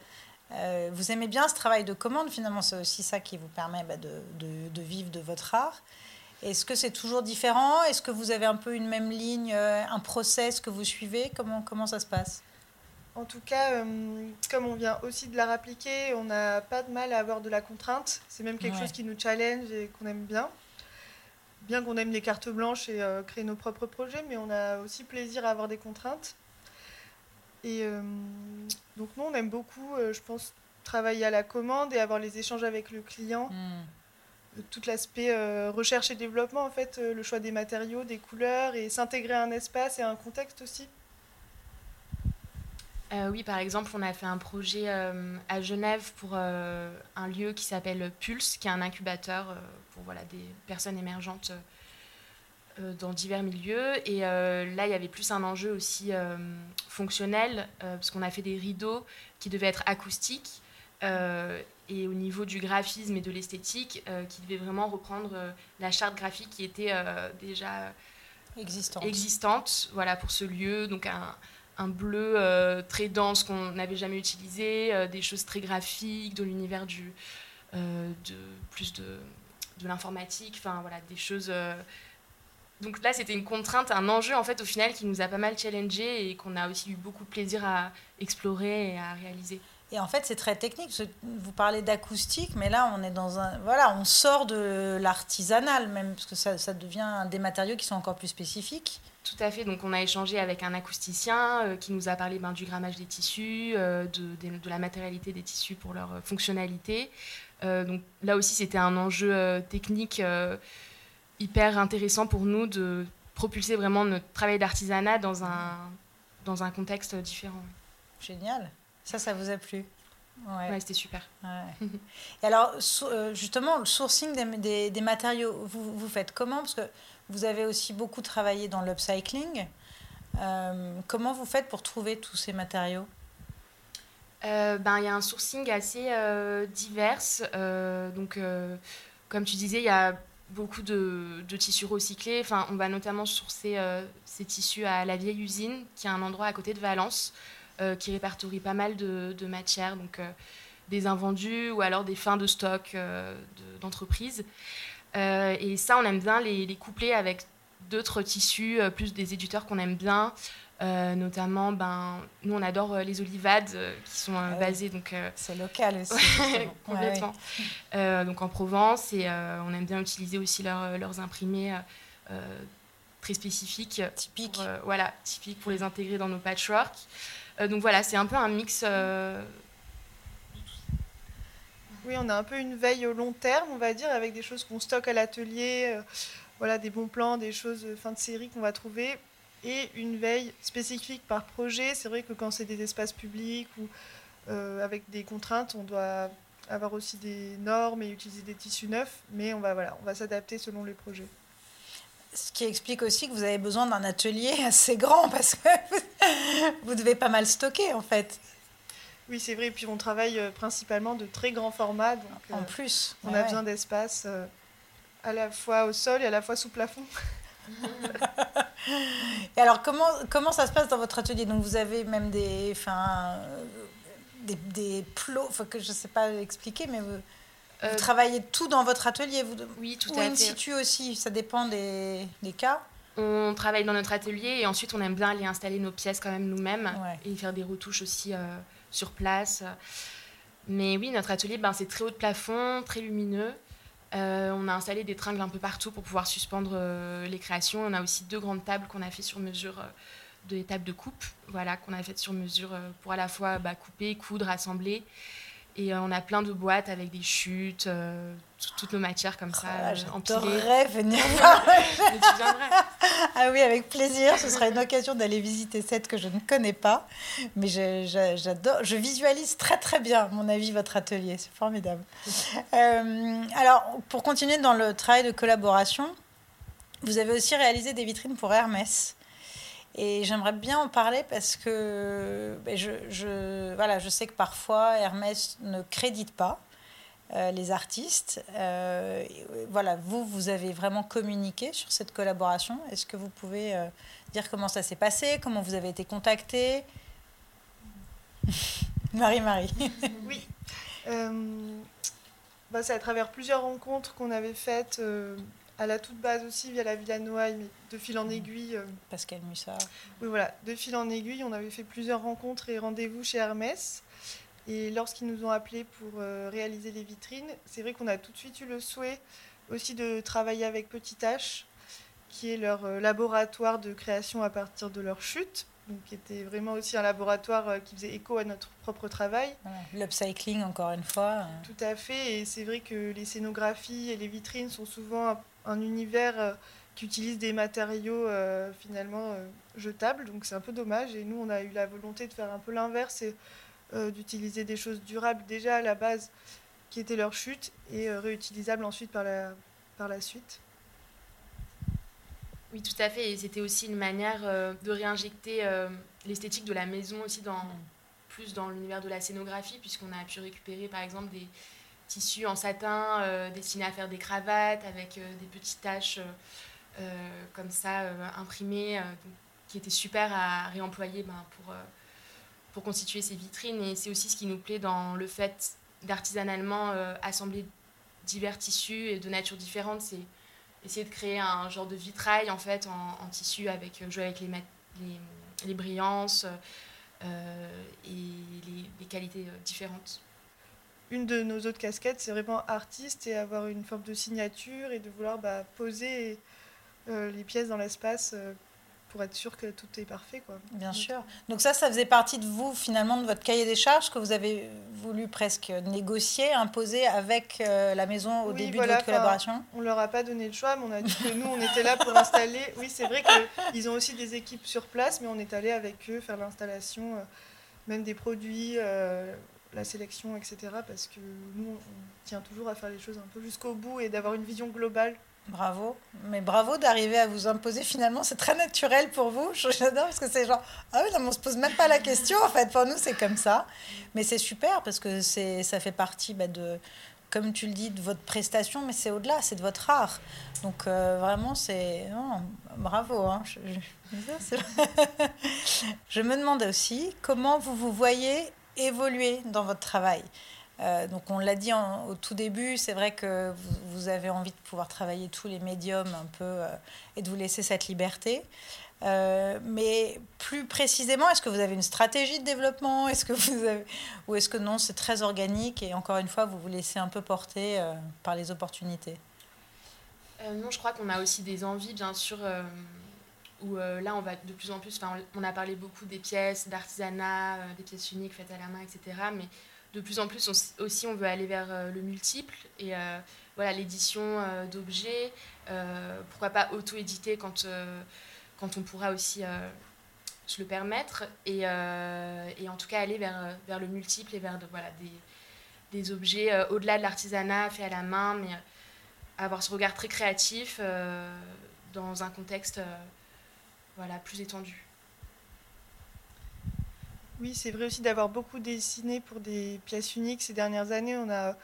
vous aimez bien ce travail de commande, finalement, c'est aussi ça qui vous permet bah, de, de, de, vivre de votre art. Est-ce que c'est toujours différent? Est-ce que vous avez un peu une même ligne, euh, un process que vous suivez? Comment, comment ça se passe? En tout cas, euh, comme on vient aussi de la rappliquer, on n'a pas de mal à avoir de la contrainte. C'est même quelque chose qui nous challenge et qu'on aime bien. Bien qu'on aime les cartes blanches et euh, créer nos propres projets, mais on a aussi plaisir à avoir des contraintes. Et donc nous, on aime beaucoup, je pense, travailler à la commande et avoir les échanges avec le client. Hmm tout l'aspect euh, recherche et développement, en fait, euh, le choix des matériaux, des couleurs et s'intégrer à un espace et à un contexte aussi. Euh, oui, par exemple, on a fait un projet à Genève pour un lieu qui s'appelle Pulse, qui est un incubateur pour voilà, des personnes émergentes dans divers milieux. Et là, il y avait plus un enjeu aussi fonctionnel, parce qu'on a fait des rideaux qui devaient être acoustiques et au niveau du graphisme et de l'esthétique, euh, qui devait vraiment reprendre euh, la charte graphique qui était euh, déjà existante. existante voilà, pour ce lieu. Donc un, un bleu très dense qu'on n'avait jamais utilisé, des choses très graphiques, de l'univers du de plus de, de l'informatique, enfin voilà, des choses. Donc là, c'était une contrainte, un enjeu en fait au final qui nous a pas mal challengé et qu'on a aussi eu beaucoup de plaisir à explorer et à réaliser. Et en fait, c'est très technique. Vous parlez d'acoustique, mais là, on est dans un. Voilà, on sort de l'artisanal même, parce que ça, ça, devient des matériaux qui sont encore plus spécifiques. Tout à fait. Donc, on a échangé avec un acousticien euh, qui nous a parlé ben, du grammage des tissus, euh, de, de, la matérialité des tissus pour leur euh, fonctionnalité. donc, là aussi, c'était un enjeu technique hyper intéressant pour nous de propulser vraiment notre travail d'artisanat dans un, dans un contexte différent. Génial. Ça, ça vous a plu Ouais, c'était super. Et alors, euh, justement, le sourcing des, des, matériaux, vous, vous, faites comment? Parce que vous avez aussi beaucoup travaillé dans l'upcycling. Euh, comment vous faites pour trouver tous ces matériaux? Euh, ben, Il y a un sourcing assez divers. donc, comme tu disais, il y a beaucoup de, de, tissus recyclés. Enfin, on va notamment sourcer ces tissus à la vieille usine, qui est un endroit à côté de Valence. Qui répertorie pas mal de, matières, donc des invendus ou alors des fins de stock d'entreprises. et ça, on aime bien les, les coupler avec d'autres tissus, plus des éditeurs qu'on aime bien. Euh, notamment, ben, nous on adore euh, les olivades euh, qui sont ah basées donc. c'est local aussi. complètement. donc en Provence et on aime bien utiliser aussi leurs imprimés très spécifiques. Typiques. voilà, typiques pour les intégrer dans nos patchwork. Donc voilà, c'est un peu un mix. Oui, on a un peu une veille au long terme, on va dire, avec des choses qu'on stocke à l'atelier, voilà, des bons plans, des choses fin de série qu'on va trouver et une veille spécifique par projet. C'est vrai que quand c'est des espaces publics ou euh, avec des contraintes, on doit avoir aussi des normes et utiliser des tissus neufs, mais on va, voilà, on va s'adapter selon les projets. Ce qui explique aussi que vous avez besoin d'un atelier assez grand parce que vous devez pas mal stocker en fait. Oui, c'est vrai. Et puis on travaille euh, principalement de très grands formats. Donc, en euh, plus. On a besoin d'espace à la fois au sol et à la fois sous plafond. Et alors, comment, comment ça se passe dans votre atelier? Donc, vous avez même des, enfin, des, des plots, enfin, que je ne sais pas expliquer, mais vous, euh, travaillez tout dans votre atelier vous, Oui, tout à fait. in situ aussi, ça dépend des, des, cas On travaille dans notre atelier et ensuite, on aime bien aller installer nos pièces quand même nous-mêmes et faire des retouches aussi euh, sur place. Mais oui, notre atelier, ben, c'est très haut de plafond, très lumineux. Euh, on a installé des tringles un peu partout pour pouvoir suspendre euh, les créations. On a aussi deux grandes tables qu'on a fait sur mesure, des tables de coupe, voilà, qu'on a faites sur mesure pour à la fois bah, couper, coudre, assembler. Et on a plein de boîtes avec des chutes, toutes nos matières comme ça, ah, empilées. venir voir. ah oui, avec plaisir. Ce sera une occasion d'aller visiter cette que je ne connais pas. Mais j'adore, je, visualise très très bien, mon avis, votre atelier. C'est formidable. Euh, alors, pour continuer dans le travail de collaboration, vous avez aussi réalisé des vitrines pour Hermès. Et j'aimerais bien en parler parce que ben, je, voilà, je sais que parfois Hermès ne crédite pas euh, les artistes. Euh, voilà, vous, vous avez vraiment communiqué sur cette collaboration. Est-ce que vous pouvez euh, dire comment ça s'est passé, comment vous avez été contacté Marie-Marie. oui. Bah, c'est à travers plusieurs rencontres qu'on avait faites à la toute base aussi via la Villa Noailles, mais de fil en aiguille. Pascal Mussard. Oui, voilà, de fil en aiguille, on avait fait plusieurs rencontres et rendez-vous chez Hermès. Et lorsqu'ils nous ont appelés pour euh, réaliser les vitrines, c'est vrai qu'on a tout de suite eu le souhait aussi de travailler avec Petit H, qui est leur euh, laboratoire de création à partir de leur chute, donc qui était vraiment aussi un laboratoire euh, qui faisait écho à notre propre travail. L'upcycling, encore une fois. Tout à fait, et c'est vrai que les scénographies et les vitrines sont souvent un, univers qui utilise des matériaux finalement jetables, donc c'est un peu dommage. Et nous, on a eu la volonté de faire un peu l'inverse et euh, d'utiliser des choses durables déjà à la base qui étaient leur chute et euh, réutilisables ensuite par la, par la suite. Oui, tout à fait. Et c'était aussi une manière euh, de réinjecter l'esthétique de la maison aussi dans, plus dans l'univers de la scénographie, puisqu'on a pu récupérer par exemple des tissus en satin destinés à faire des cravates avec des petites taches comme ça imprimées, qui étaient super à réemployer ben, pour pour constituer ces vitrines. Et c'est aussi ce qui nous plaît dans le fait d'artisanalement euh, assembler divers tissus et de nature différente. C'est essayer de créer un genre de vitrail en fait en, tissu avec euh, jouer avec les, les, les brillances euh, et les, qualités différentes. Une de nos autres casquettes, c'est vraiment artiste et avoir une forme de signature et de vouloir bah, poser les pièces dans l'espace pour être sûr que tout est parfait. Quoi. Bien sûr. Donc ça, ça faisait partie de vous, finalement, de votre cahier des charges que vous avez voulu presque négocier, imposer avec euh, la maison au début de votre collaboration? On leur a pas donné le choix, mais on a dit que nous, on était là pour installer. Oui, c'est vrai qu'ils ont aussi des équipes sur place, mais on est allé avec eux faire l'installation, euh, même des produits, euh, la sélection, etc. Parce que nous, on tient toujours à faire les choses un peu jusqu'au bout et d'avoir une vision globale Bravo, mais bravo d'arriver à vous imposer finalement, c'est très naturel pour vous, j'adore parce que c'est genre, ah oui, non, on se pose même pas la question en fait, pour nous c'est comme ça, mais c'est super parce que c'est, ça fait partie bah, de, comme tu le dis, de votre prestation, mais c'est au-delà, c'est de votre art. Donc euh, vraiment, c'est... bravo. Hein. Je, je, me demandais aussi comment vous vous voyez évoluer dans votre travail. Euh, donc on l'a dit au tout début, c'est vrai que vous, avez envie de pouvoir travailler tous les médiums un peu euh, et de vous laisser cette liberté. Euh, mais plus précisément, est-ce que vous avez une stratégie de développement? Ou est-ce que non, c'est très organique et encore une fois, vous vous laissez un peu porter par les opportunités? Non, je crois qu'on a aussi des envies, bien sûr, où là, on va de plus en plus, on a parlé beaucoup des pièces, d'artisanat, des pièces uniques faites à la main, etc. Mais de plus en plus aussi, on veut aller vers le multiple et voilà l'édition d'objets. pourquoi pas auto-éditer quand on pourra aussi euh, se le permettre. Et, euh, en tout cas, aller vers, le multiple et vers voilà, des, des objets euh, au-delà de l'artisanat fait à la main, mais avoir ce regard très créatif dans un contexte voilà, plus étendu. Oui, c'est vrai aussi d'avoir beaucoup dessiné pour des pièces uniques ces dernières années. On a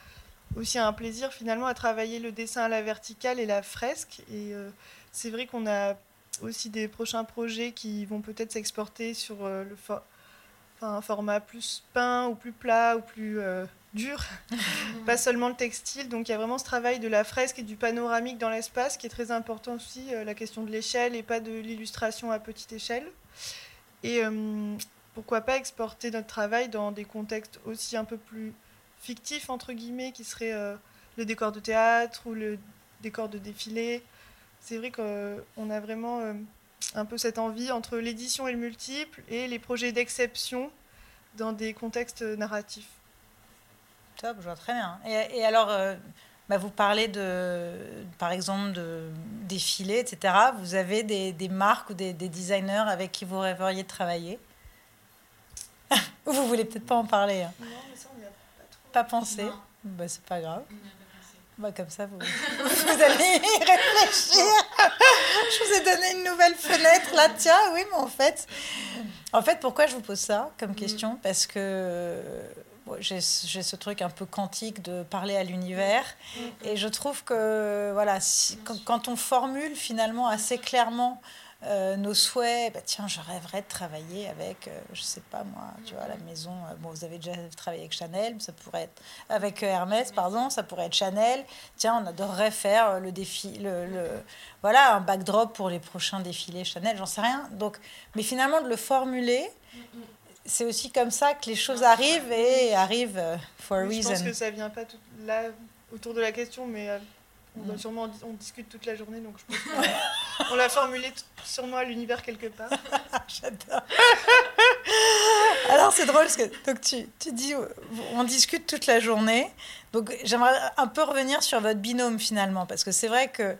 aussi un plaisir finalement à travailler le dessin à la verticale et la fresque. Et c'est vrai qu'on a aussi des prochains projets qui vont peut-être s'exporter sur euh, le un format plus peint ou plus plat ou plus euh, dur, pas seulement le textile. Donc il y a vraiment ce travail de la fresque et du panoramique dans l'espace qui est très important aussi, euh, la question de l'échelle et pas de l'illustration à petite échelle. Et pourquoi pas exporter notre travail dans des contextes aussi un peu plus fictifs, entre guillemets, qui seraient le décor de théâtre ou le décor de défilé c'est vrai qu'on a vraiment euh, un peu cette envie entre l'édition et le multiple et les projets d'exception dans des contextes narratifs. Top, je vois très bien. Et, alors, euh, bah, vous parlez de, par exemple, de défilés, etc. Vous avez des, marques ou des, designers avec qui vous rêveriez de travailler? Vous voulez peut-être pas en parler hein Non, mais ça, on n'y a pas trop. Pas pensé bah, C'est pas grave. Bah, comme ça, vous, vous allez y réfléchir. je vous ai donné une nouvelle fenêtre là. Tiens, oui, mais en fait, en fait, pourquoi je vous pose ça comme question? Parce que j'ai ce truc un peu quantique de parler à l'univers. Et je trouve que, voilà, quand, on formule finalement assez clairement euh, nos souhaits, bah, tiens, je rêverais de travailler avec, euh, je sais pas moi, tu vois, la maison. Euh, bon, vous avez déjà travaillé avec Chanel, ça pourrait être avec Hermès, pardon, ça pourrait être Chanel. Tiens, on adorerait faire le défi, le, le voilà, un backdrop pour les prochains défilés Chanel, j'en sais rien. Donc, mais finalement de le formuler. C'est aussi comme ça que les choses arrivent et arrivent for a reason. Je pense que ça vient pas tout là autour de la question, mais on, sûrement, on discute toute la journée, donc je pense qu'on l'a formulé sûrement à l'univers quelque part. J'adore. Alors c'est drôle parce que donc tu, tu, dis on discute toute la journée. Donc j'aimerais un peu revenir sur votre binôme finalement parce que c'est vrai que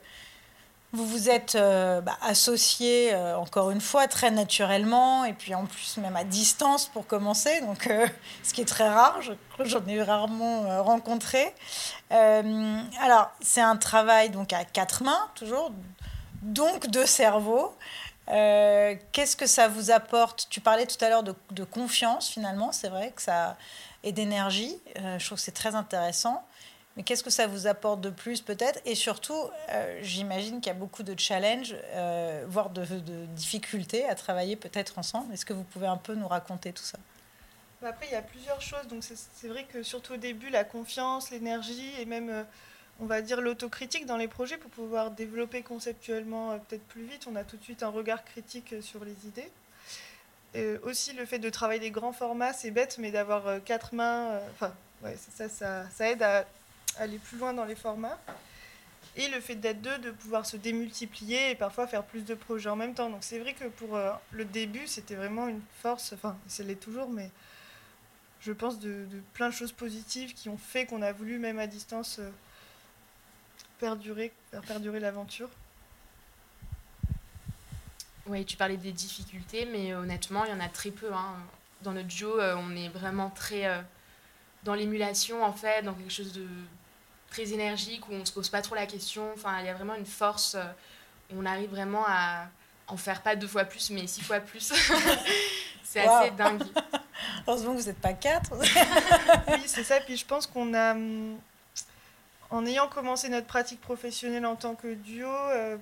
vous vous êtes euh, bah, associés, euh, encore une fois, très naturellement, et puis en plus même à distance pour commencer, donc, euh, ce qui est très rare, j'en ai rarement rencontré. alors, c'est un travail donc à quatre mains, toujours, donc de cerveau. Qu'est-ce que ça vous apporte? Tu parlais tout à l'heure de, de, confiance, finalement, c'est vrai que ça... et d'énergie. je trouve que c'est très intéressant. Mais qu'est-ce que ça vous apporte de plus peut-être? Et surtout, euh, j'imagine qu'il y a beaucoup de challenges, euh, voire de, difficultés à travailler peut-être ensemble. Est-ce que vous pouvez un peu nous raconter tout ça? Après, il y a plusieurs choses. Donc c'est vrai que surtout au début, la confiance, l'énergie et même, euh, on va dire, l'autocritique dans les projets pour pouvoir développer conceptuellement peut-être plus vite. On a tout de suite un regard critique sur les idées. Et aussi le fait de travailler des grands formats, c'est bête, mais d'avoir quatre mains, enfin, ouais, ça, ça, ça aide à aller plus loin dans les formats. Et le fait d'être deux, de pouvoir se démultiplier et parfois faire plus de projets en même temps. Donc c'est vrai que pour euh, le début, c'était vraiment une force, enfin, c'est l'est toujours, mais je pense de, plein de choses positives qui ont fait qu'on a voulu, même à distance, euh, perdurer, faire perdurer l'aventure. Oui, tu parlais des difficultés, mais honnêtement, il y en a très peu. Hein. Dans notre duo, euh, on est vraiment très dans l'émulation, en fait, dans quelque chose de très énergique, où on ne se pose pas trop la question. Enfin, il y a vraiment une force, euh, on arrive vraiment à en faire pas deux fois plus, mais six fois plus. c'est assez dingue. Heureusement que vous n'êtes pas quatre. oui, c'est ça. Puis je pense qu'on a hum, en ayant commencé notre pratique professionnelle en tant que duo, euh,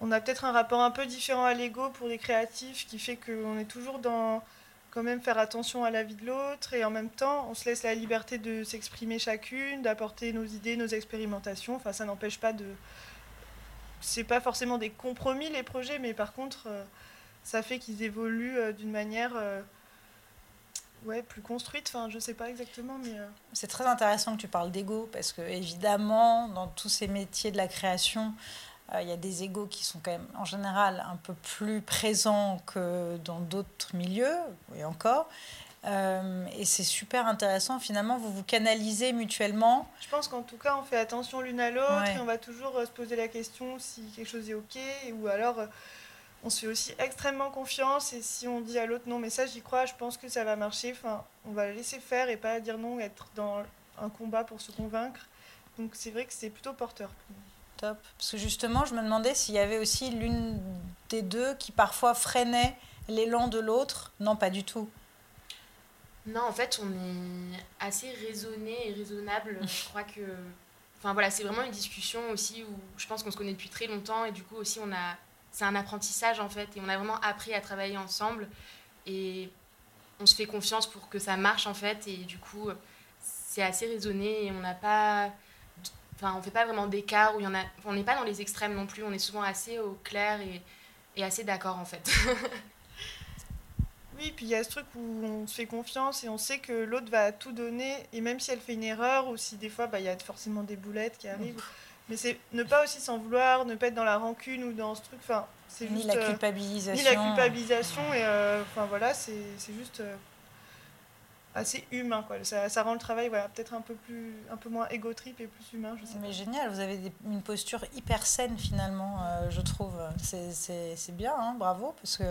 on a peut-être un rapport un peu différent à l'ego pour les créatifs qui fait qu'on est toujours dans quand même faire attention à la vie de l'autre et en même temps on se laisse la liberté de s'exprimer chacune, d'apporter nos idées, nos expérimentations. Enfin ça n'empêche pas de... C'est pas forcément des compromis les projets mais par contre euh, ça fait qu'ils évoluent euh, d'une manière ouais, plus construite. Enfin, je sais pas exactement, mais. Euh. C'est très intéressant que tu parles d'ego parce que évidemment, dans tous ces métiers de la création, euh, il y a des égos qui sont quand même en général un peu plus présents que dans d'autres milieux, et encore. Euh, et c'est super intéressant, finalement, vous vous canalisez mutuellement. Je pense qu'en tout cas, on fait attention l'une à l'autre et on va toujours se poser la question si quelque chose est OK ou alors on se fait aussi extrêmement confiance et si on dit à l'autre non mais ça j'y crois, je pense que ça va marcher, enfin on va laisser faire et pas dire non, être dans un combat pour se convaincre. Donc c'est vrai que c'est plutôt porteur. Top. Parce que justement, je me demandais s'il y avait aussi l'une des deux qui parfois freinait l'élan de l'autre. Non, pas du tout. Non, en fait, on est assez raisonné et raisonnable. je crois que. Enfin voilà, c'est vraiment une discussion aussi où je pense qu'on se connaît depuis très longtemps et du coup aussi on a c'est un apprentissage en fait et on a vraiment appris à travailler ensemble et on se fait confiance pour que ça marche en fait et du coup c'est assez raisonné et on n'a pas enfin on fait pas vraiment d'écart où il y en a on n'est pas dans les extrêmes non plus on est souvent assez au clair et, et assez d'accord en fait. Oui puis il y a ce truc où on se fait confiance et on sait que l'autre va tout donner et même si elle fait une erreur ou si des fois bah, il y a forcément des boulettes qui arrivent mais c'est ne pas aussi s'en vouloir, ne pas être dans la rancune ou dans ce truc. Enfin, c'est ni la euh, culpabilisation. ni la culpabilisation. Et euh, enfin voilà, c'est juste euh, assez humain. Quoi. Ça, ça rend le travail voilà, peut-être un, peu plus, un peu moins égo trip et plus humain. Je sais Mais génial, vous avez une posture hyper saine finalement, je trouve. C'est bien, hein, bravo, parce que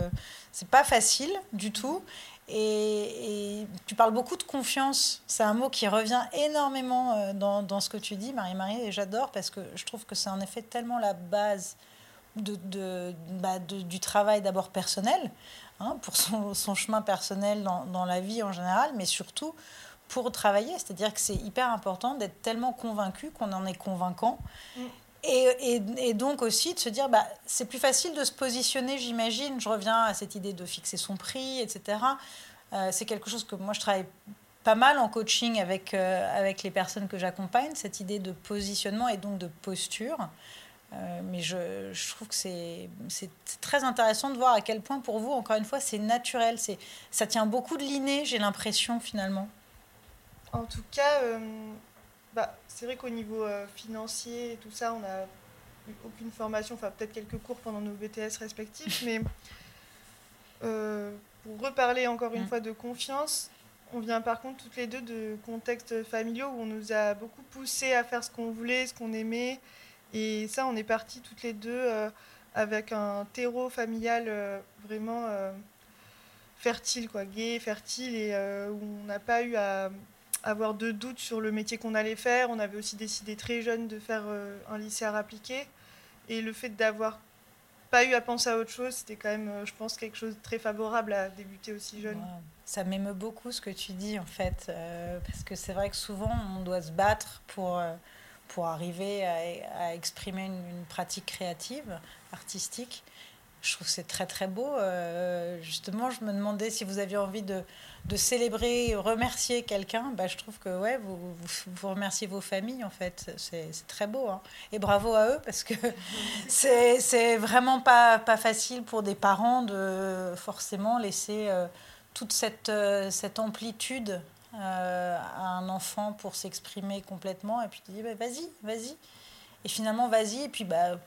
c'est pas facile du tout. Et, tu parles beaucoup de confiance. C'est un mot qui revient énormément euh, dans, dans ce que tu dis, Marie-Marie, et j'adore parce que je trouve que c'est en effet tellement la base de, de, bah, du travail d'abord personnel, hein, pour son, son, chemin personnel dans, dans, la vie en général, mais surtout pour travailler. C'est-à-dire que c'est hyper important d'être tellement convaincu qu'on en est convaincant. Mm. Et, et, donc aussi de se dire, bah, c'est plus facile de se positionner, j'imagine. Je reviens à cette idée de fixer son prix, etc. Euh, c'est quelque chose que moi je travaille pas mal en coaching avec, euh, avec les personnes que j'accompagne, cette idée de positionnement et donc de posture. Euh, mais je, je, trouve que c'est très intéressant de voir à quel point pour vous, encore une fois, c'est naturel. Ça tient beaucoup de l'inné, j'ai l'impression finalement. En tout cas, bah, c'est vrai qu'au niveau euh, financier et tout ça, on n'a eu aucune formation, enfin peut-être quelques cours pendant nos BTS respectifs, mais euh, pour reparler encore une fois de confiance, on vient par contre toutes les deux de contextes familiaux où on nous a beaucoup poussé à faire ce qu'on voulait, ce qu'on aimait. Et ça, on est partis toutes les deux euh, avec un terreau familial vraiment fertile, quoi, gay, fertile, et où on n'a pas eu à avoir de doutes sur le métier qu'on allait faire. On avait aussi décidé très jeune de faire euh, un lycée à appliqué. Et le fait d'avoir pas eu à penser à autre chose, c'était quand même, euh, je pense, quelque chose de très favorable à débuter aussi jeune. Ça m'émeut beaucoup ce que tu dis, en fait, euh, parce que c'est vrai que souvent, on doit se battre pour, pour arriver à, exprimer une, pratique créative, artistique. Je trouve que c'est très, très beau. justement, je me demandais si vous aviez envie de de célébrer, remercier quelqu'un, bah, je trouve que ouais, vous, vous, remerciez vos familles, en fait. C'est très beau. Hein. Et bravo à eux, parce que c'est vraiment pas, pas facile pour des parents de forcément laisser euh, toute cette, euh, cette amplitude euh, à un enfant pour s'exprimer complètement. Et puis tu dis, bah, vas-y, vas-y. Et finalement, vas-y. Et puis, bah,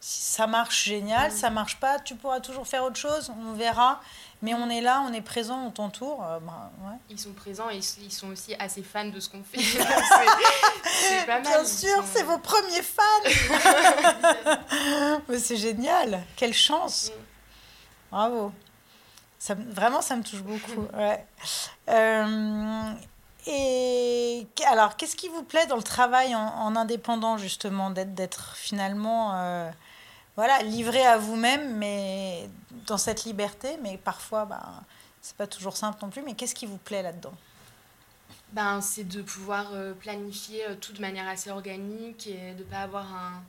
si ça marche, génial. Ça marche pas, tu pourras toujours faire autre chose. On verra. Mais on est là, on est présent, on t'entoure. Euh, bah, ils sont présents et ils sont aussi assez fans de ce qu'on fait. c'est pas mal. Bien sûr, c'est vos premiers fans. Mais c'est génial. Quelle chance. Mm. Bravo. Ça, vraiment, ça me touche beaucoup. Ouais. Euh, et alors, qu'est-ce qui vous plaît dans le travail en, indépendant, justement, d'être finalement euh, voilà, livré à vous-même, mais dans cette liberté, mais parfois, bah, c'est pas toujours simple non plus. Mais qu'est-ce qui vous plaît là-dedans? Ben, C'est de pouvoir planifier tout de manière assez organique et de ne pas avoir un,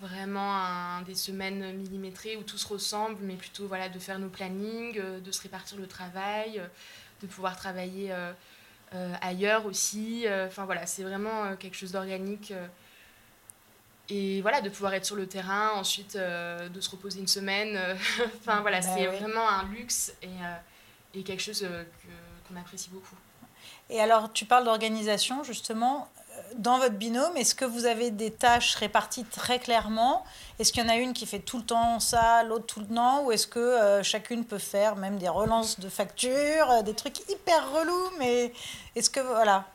vraiment un, des semaines millimétrées où tout se ressemble, mais plutôt voilà, de faire nos plannings, de se répartir le travail, de pouvoir travailler ailleurs aussi. Enfin voilà, c'est vraiment quelque chose d'organique et voilà de pouvoir être sur le terrain ensuite euh, de se reposer une semaine euh, enfin voilà bah c'est vraiment un luxe et, euh, et quelque chose qu'on apprécie beaucoup. Et alors tu parles d'organisation justement dans votre binôme est-ce que vous avez des tâches réparties très clairement? Est-ce qu'il y en a une qui fait tout le temps ça l'autre tout le temps? Ou est-ce que chacune peut faire même des relances de factures des trucs hyper relous mais est-ce que voilà?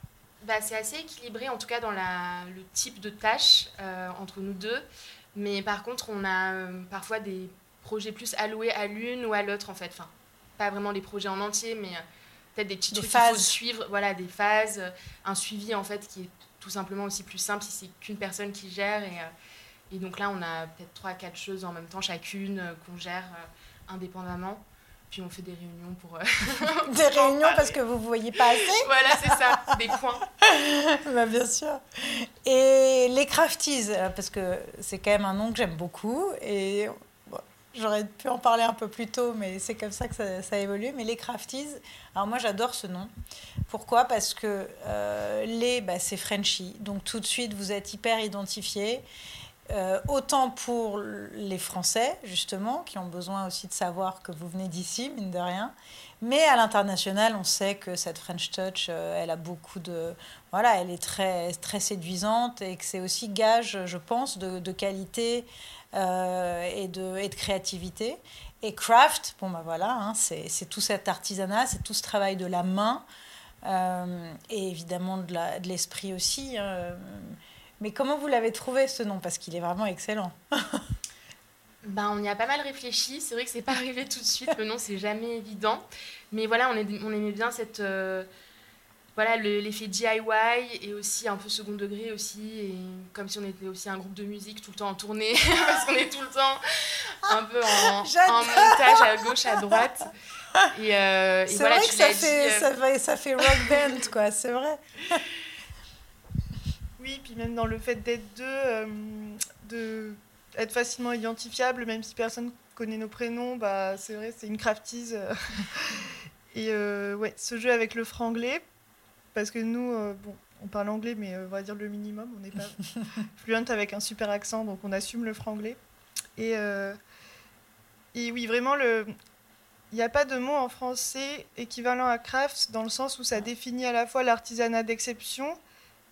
Bah, c'est assez équilibré, en tout cas dans la, le type de tâches euh, entre nous deux. Mais par contre, on a euh, parfois des projets plus alloués à l'une ou à l'autre, en fait. Enfin, pas vraiment les projets en entier, mais euh, peut-être des petits trucs qu'il faut suivre. Voilà, des phases, un suivi, en fait, qui est tout simplement aussi plus simple si c'est qu'une personne qui gère. Et, et donc là, on a peut-être trois, quatre choses en même temps, chacune, qu'on gère indépendamment. Puis on fait des réunions pour. Euh, des réunions parce que vous ne voyez pas assez Voilà, c'est ça, des points. bah, bien sûr. Et les crafties, euh, parce que c'est quand même un nom que j'aime beaucoup. Et j'aurais pu en parler un peu plus tôt, mais c'est comme ça que ça, ça évolue. Mais les crafties, alors moi j'adore ce nom. Pourquoi? Parce que euh, les, bah, c'est Frenchy. Donc tout de suite, vous êtes hyper identifié. Euh, autant pour les Français, justement, qui ont besoin aussi de savoir que vous venez d'ici, mine de rien. Mais à l'international, on sait que cette French Touch, euh, elle a beaucoup de. Voilà, elle est très, très séduisante et que c'est aussi gage, je pense, de, qualité euh, et, de, et de créativité. Et craft, bon ben voilà, hein, c'est tout cet artisanat, c'est tout ce travail de la main et évidemment de l'esprit aussi. Hein, mais comment vous l'avez trouvé ce nom? Parce qu'il est vraiment excellent. ben, on y a pas mal réfléchi. C'est vrai que c'est pas arrivé tout de suite. Le nom, c'est jamais évident. Mais voilà, on, on aimait bien cette. Voilà, l'effet DIY et aussi un peu second degré aussi. Et comme si on était aussi un groupe de musique tout le temps en tournée. parce qu'on est tout le temps un peu en, en, montage à gauche, à droite. Et, euh, c'est vrai que ça fait, euh, ça, fait, ça fait rock band, quoi. C'est vrai. Oui, puis même dans le fait d'être deux, euh, de être facilement identifiable, même si personne connaît nos prénoms, bah, c'est vrai, c'est une craftise. Et euh, ouais, ce jeu avec le franglais, parce que nous, euh, bon, on parle anglais, mais on va dire le minimum, on n'est pas fluent avec un super accent, donc on assume le franglais. Et, et oui, vraiment, le... il n'y a pas de mot en français équivalent à craft, dans le sens où ça définit à la fois l'artisanat d'exception,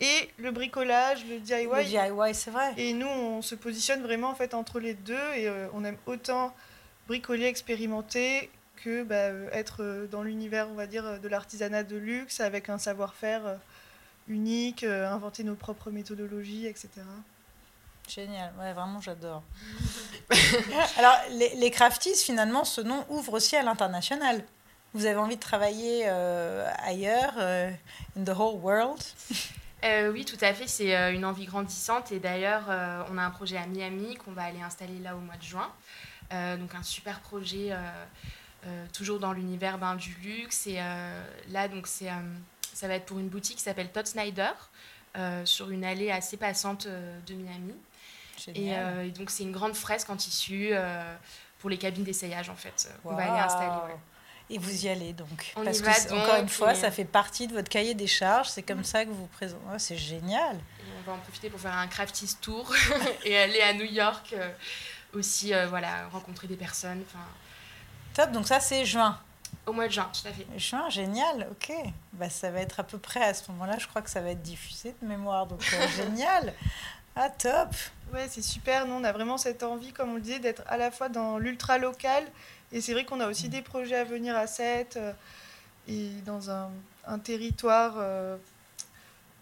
et le bricolage, le DIY. Le DIY, c'est vrai. Et nous, on se positionne vraiment en fait entre les deux et euh, on aime autant bricoler, expérimenter que bah, euh, être euh, dans l'univers, on va dire, de l'artisanat de luxe avec un savoir-faire unique, inventer nos propres méthodologies, etc. Génial, ouais, vraiment j'adore. Alors, les, les, crafties, finalement, ce nom ouvre aussi à l'international. Vous avez envie de travailler ailleurs, in the whole world? Euh, oui, tout à fait. C'est euh, une envie grandissante. Et d'ailleurs, euh, on a un projet à Miami qu'on va aller installer là au mois de juin. donc un super projet, toujours dans l'univers ben, du luxe. Et là, donc c'est, ça va être pour une boutique qui s'appelle Todd Snyder, sur une allée assez passante de Miami. Et, et, donc c'est une grande fresque en tissu pour les cabines d'essayage en fait. On va aller installer. Et vous y allez donc. Parce que, encore une fois, ça fait partie de votre cahier des charges. C'est comme ça que vous vous présentez. c'est génial. on va en profiter pour faire un crafties tour et aller à New York euh, aussi, euh, voilà, rencontrer des personnes. Top, donc ça c'est juin. Au mois de juin, tout à fait. Juin, génial, ok. Bah, ça va être à peu près à ce moment-là, je crois que ça va être diffusé de mémoire, donc euh, génial. Ah, top. Ouais, c'est super. Nous, on a vraiment cette envie, comme on le disait, d'être à la fois dans l'ultra local et c'est vrai qu'on a aussi mm. des projets à venir à Sète euh, et dans un, territoire euh,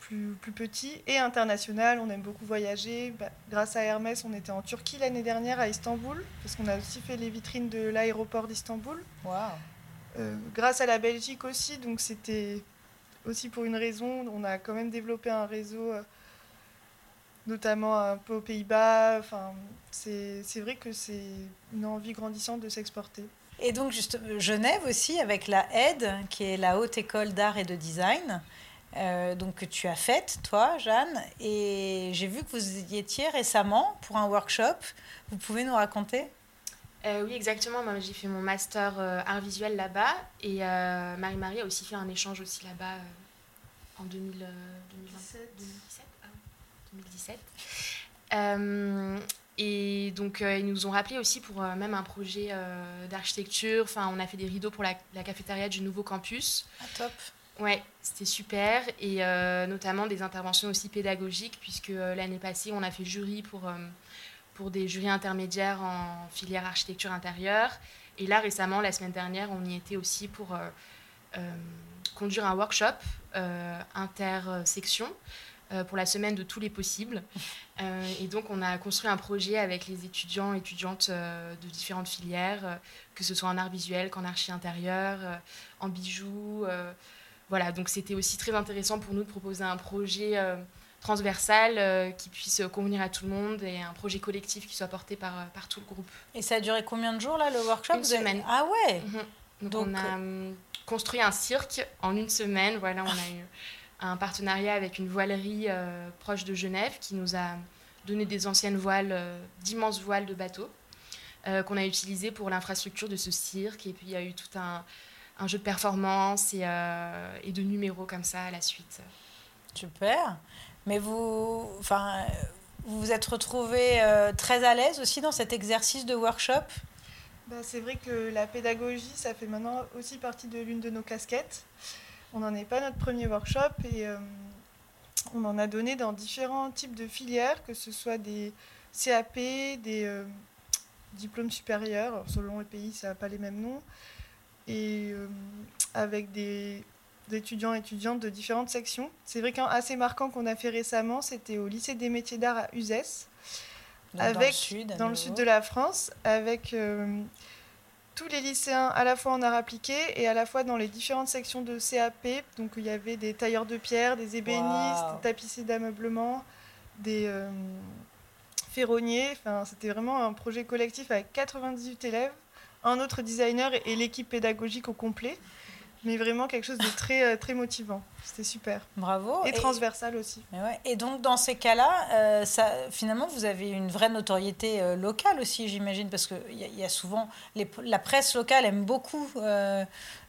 plus, plus, petit et international. On aime beaucoup voyager. Bah, grâce à Hermès, on était en Turquie l'année dernière à Istanbul, parce qu'on a aussi fait les vitrines de l'aéroport d'Istanbul. Wow. Euh, grâce à la Belgique aussi, donc c'était aussi pour une raison. On a quand même développé un réseau notamment un peu aux Pays-Bas. Enfin, c'est vrai que c'est une envie grandissante de s'exporter. Et donc, juste Genève aussi, avec la HED, qui est la Haute École d'Art et de Design. Euh, donc que tu as faite, toi, Jeanne. Et j'ai vu que vous y étiez récemment pour un workshop. Vous pouvez nous raconter? Euh, Oui, exactement. Moi, j'ai fait mon master euh, art visuel là-bas. Et Marie-Marie a aussi fait un échange aussi là-bas en 2000, 2017. 2017. et donc, ils nous ont rappelé aussi pour même un projet d'architecture. Enfin, on a fait des rideaux pour la, la cafétéria du nouveau campus. Ah, top. Ouais, c'était super. Et euh, notamment des interventions aussi pédagogiques, puisque euh, l'année passée, on a fait jury pour, euh, pour des jurys intermédiaires en filière architecture intérieure. Et là, récemment, la semaine dernière, on y était aussi pour conduire un workshop intersection pour la semaine de tous les possibles. et donc, on a construit un projet avec les étudiants et étudiantes de différentes filières, que ce soit en art visuel qu'en archi intérieur, en bijoux voilà, donc c'était aussi très intéressant pour nous de proposer un projet euh, transversal euh, qui puisse convenir à tout le monde et un projet collectif qui soit porté par, euh, par tout le groupe. Et ça a duré combien de jours là le workshop Une semaine. Ah ouais mhm. donc, on a construit un cirque en une semaine. Voilà, on a eu un partenariat avec une voilerie proche de Genève qui nous a donné des anciennes voiles, d'immenses voiles de bateaux qu'on a utilisées pour l'infrastructure de ce cirque. Et puis il y a eu tout un un jeu de performance et, euh, et, de numéros comme ça à la suite. Super. Mais vous, enfin, vous vous êtes retrouvé euh, très à l'aise aussi dans cet exercice de workshop? Bah, C'est vrai que la pédagogie, ça fait maintenant aussi partie de l'une de nos casquettes. On n'en est pas notre premier workshop et euh, on en a donné dans différents types de filières, que ce soit des CAP, des diplômes supérieurs. selon les pays, ça n'a pas les mêmes noms et euh, avec des, étudiants et étudiantes de différentes sections. C'est vrai qu'un assez marquant qu'on a fait récemment, c'était au lycée des métiers d'art à Uzès, avec, dans, le sud, dans le sud de la France, avec euh, tous les lycéens à la fois en art appliqué et à la fois dans les différentes sections de CAP. Donc il y avait des tailleurs de pierre, des ébénistes, des tapissiers d'ameublement, des euh, ferronniers. Enfin, c'était vraiment un projet collectif avec 98 élèves un autre designer et, l'équipe pédagogique au complet. Mais vraiment quelque chose de très, euh, très motivant. C'était super. Bravo. Et, transversal aussi. Et donc, dans ces cas-là, euh, ça, finalement, vous avez une vraie notoriété euh, locale aussi, j'imagine, parce qu'il y, y, a souvent. Les, la presse locale aime beaucoup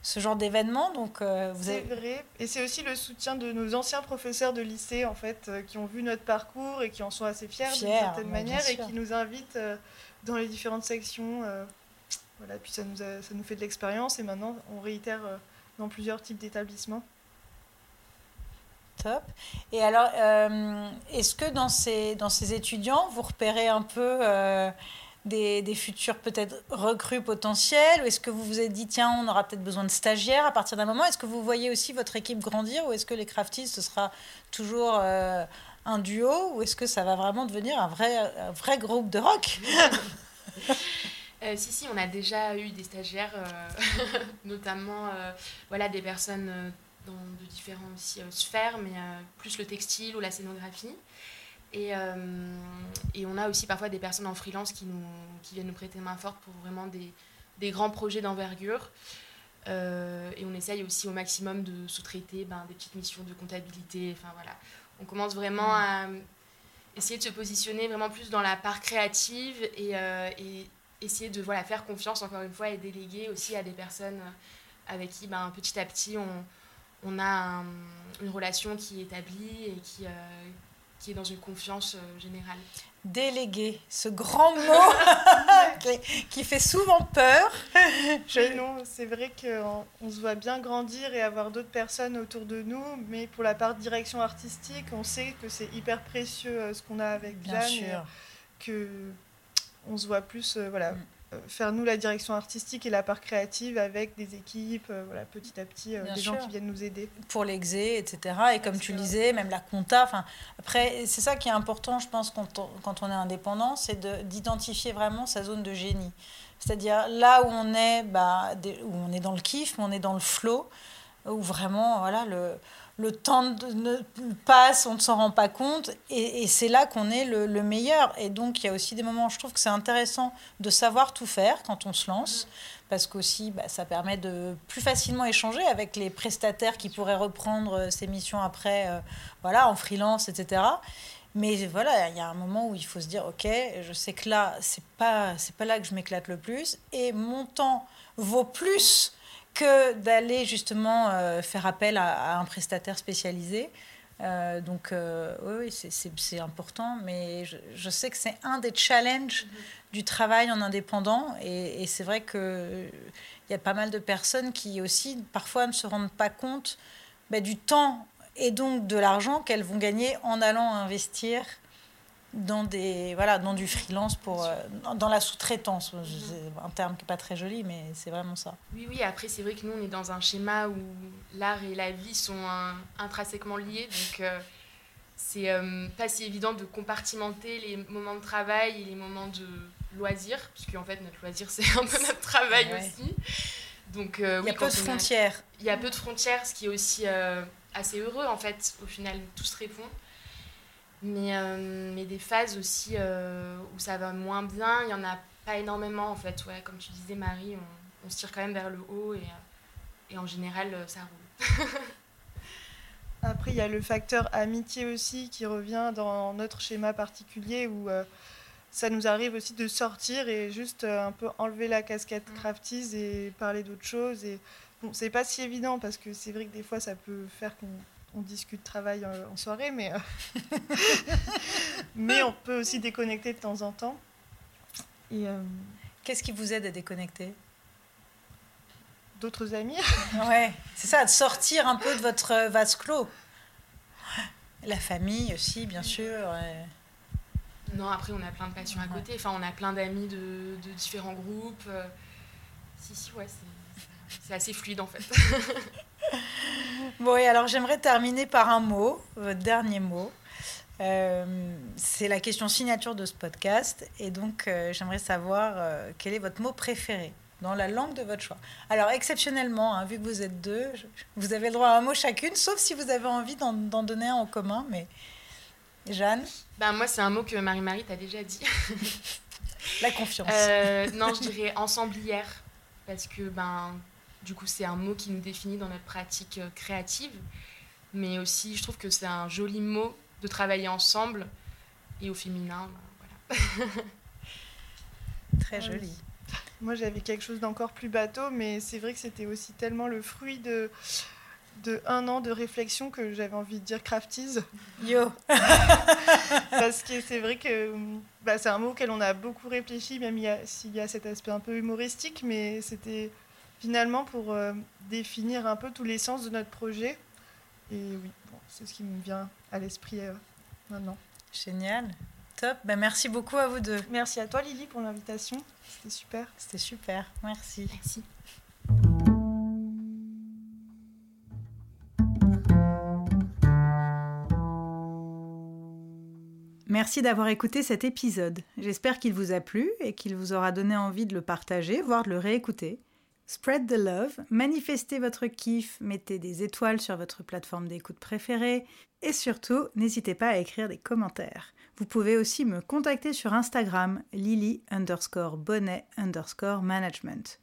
ce genre d'événement. Donc, vous C'est vrai. Et c'est aussi le soutien de nos anciens professeurs de lycée, en fait, qui ont vu notre parcours et qui en sont assez fiers, d'une certaine manière et qui nous invitent dans les différentes sections. Voilà, puis ça nous, ça nous fait de l'expérience et maintenant on réitère euh, dans plusieurs types d'établissements. Top. Et alors, euh, est-ce que dans ces, dans ces étudiants, vous repérez un peu euh, des, des, futurs peut-être recrues potentiels Ou est-ce que vous vous êtes dit, tiens, on aura peut-être besoin de stagiaires à partir d'un moment? Est-ce que vous voyez aussi votre équipe grandir Ou est-ce que les crafties, ce sera toujours un duo? Ou est-ce que ça va vraiment devenir un vrai, un vrai groupe de rock? Euh, si, si, on a déjà eu des stagiaires, euh, notamment euh, voilà, des personnes dans de différentes sphères, mais plus le textile ou la scénographie. Et, et, on a aussi parfois des personnes en freelance qui, nous, qui viennent nous prêter main forte pour vraiment des, des grands projets d'envergure. et on essaye aussi au maximum de sous-traiter ben, des petites missions de comptabilité. Enfin, voilà. On commence vraiment à essayer de se positionner vraiment plus dans la part créative et, et essayer de voilà, faire confiance encore une fois et déléguer aussi à des personnes euh, avec qui ben, petit à petit on, on a une relation qui est établie et qui, euh, qui est dans une confiance euh, générale. Déléguer, ce grand mot qui, fait souvent peur. Je... Non, c'est vrai qu'on on se voit bien grandir et avoir d'autres personnes autour de nous, mais pour la part direction artistique, on sait que c'est hyper précieux ce qu'on a avec bien Jeanne. Que on se voit plus euh, voilà, mm. euh, faire nous la direction artistique et la part créative avec des équipes, euh, voilà, petit à petit, des gens qui viennent nous aider. Pour l'exé, etc. Et comme tu disais, même la compta. Après, c'est ça qui est important, je pense, quand on, quand on est indépendant, c'est d'identifier vraiment sa zone de génie. C'est-à-dire là où on est, bah, où on est dans le kiff, mais on est dans le flow, où vraiment, voilà, le le temps ne passe, on ne s'en rend pas compte, et, c'est là qu'on est le, meilleur. Et donc, il y a aussi des moments, je trouve que c'est intéressant de savoir tout faire quand on se lance, parce qu'aussi, bah, ça permet de plus facilement échanger avec les prestataires qui pourraient reprendre euh, ces missions après, euh, voilà, en freelance, etc. Mais voilà, il y a un moment où il faut se dire, ok, je sais que là, c'est pas, c'est pas là que je m'éclate le plus, et mon temps vaut plus que d'aller justement euh, faire appel à, un prestataire spécialisé. Euh, donc euh, oui, c'est important, mais je, sais que c'est un des challenges du travail en indépendant, et, c'est vrai qu'il y a pas mal de personnes qui aussi parfois ne se rendent pas compte bah, du temps et donc de l'argent qu'elles vont gagner en allant investir dans des voilà dans du freelance pour euh, dans la sous-traitance. C'est un terme qui est pas très joli mais c'est vraiment ça. Oui oui après c'est vrai que nous on est dans un schéma où l'art et la vie sont intrinsèquement liés donc euh, c'est euh, pas si évident de compartimenter les moments de travail et les moments de loisir puisque en fait notre loisir c'est un peu notre travail aussi. Donc il y a peu de frontières. Il y a peu de frontières ce qui est aussi assez heureux en fait au final tout se répond mais, euh, mais des phases aussi euh, où ça va moins bien, il n'y en a pas énormément en fait. Ouais, comme tu disais, Marie, on, on se tire quand même vers le haut et, euh, et en général, ça roule. Après, il y a le facteur amitié aussi qui revient dans notre schéma particulier où ça nous arrive aussi de sortir et juste un peu enlever la casquette mm. crafties et parler d'autres choses. Et bon, c'est pas si évident parce que c'est vrai que des fois ça peut faire qu'on on discute travail euh, en, soirée, mais, euh, mais on peut aussi déconnecter de temps en temps. Et, euh, Qu'est-ce qui vous aide à déconnecter? D'autres amis Ouais, c'est ça, de sortir un peu de votre vase clos. La famille aussi, bien sûr. Non, après, on a plein de passions à côté. Enfin, on a plein d'amis de, de, différents groupes. Si, si, ouais, c'est assez fluide en fait. bon, et alors j'aimerais terminer par un mot, votre dernier mot. Euh, c'est la question signature de ce podcast. Et donc, euh, j'aimerais savoir euh, quel est votre mot préféré dans la langue de votre choix. Alors, exceptionnellement, hein, vu que vous êtes deux, vous avez le droit à un mot chacune, sauf si vous avez envie d'en donner un en commun. Mais Jeanne? Ben, Moi, c'est un mot que Marie-Marie t'a déjà dit. la confiance. non, je dirais ensemblière. Parce que ben, du coup, c'est un mot qui nous définit dans notre pratique euh, créative. Mais aussi, je trouve que c'est un joli mot de travailler ensemble et au féminin. Ben, voilà. Très joli. Moi, j'avais quelque chose d'encore plus bateau, mais c'est vrai que c'était aussi tellement le fruit de, de un an de réflexion que j'avais envie de dire crafties. Yo Parce que c'est vrai que bah, c'est un mot auquel on a beaucoup réfléchi, même s'il y a cet aspect un peu humoristique, mais c'était finalement pour euh, définir un peu tous les sens de notre projet. Et oui, c'est ce qui me vient à l'esprit euh, maintenant. Génial. Top. Ben, merci beaucoup à vous deux. Merci à toi Lily pour l'invitation. C'était super. C'était super. Merci. Merci. Merci d'avoir écouté cet épisode. J'espère qu'il vous a plu et qu'il vous aura donné envie de le partager, voire de le réécouter. Spread the love, manifestez votre kiff, mettez des étoiles sur votre plateforme d'écoute préférée et surtout, n'hésitez pas à écrire des commentaires. Vous pouvez aussi me contacter sur Instagram lily underscore bonnet underscore management.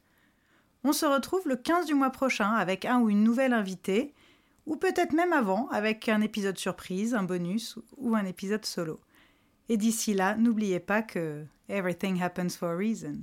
On se retrouve le 15 du mois prochain avec un ou une nouvelle invitée, ou peut-être même avant avec un épisode surprise, un bonus ou un épisode solo. Et d'ici là, n'oubliez pas que everything happens for a reason.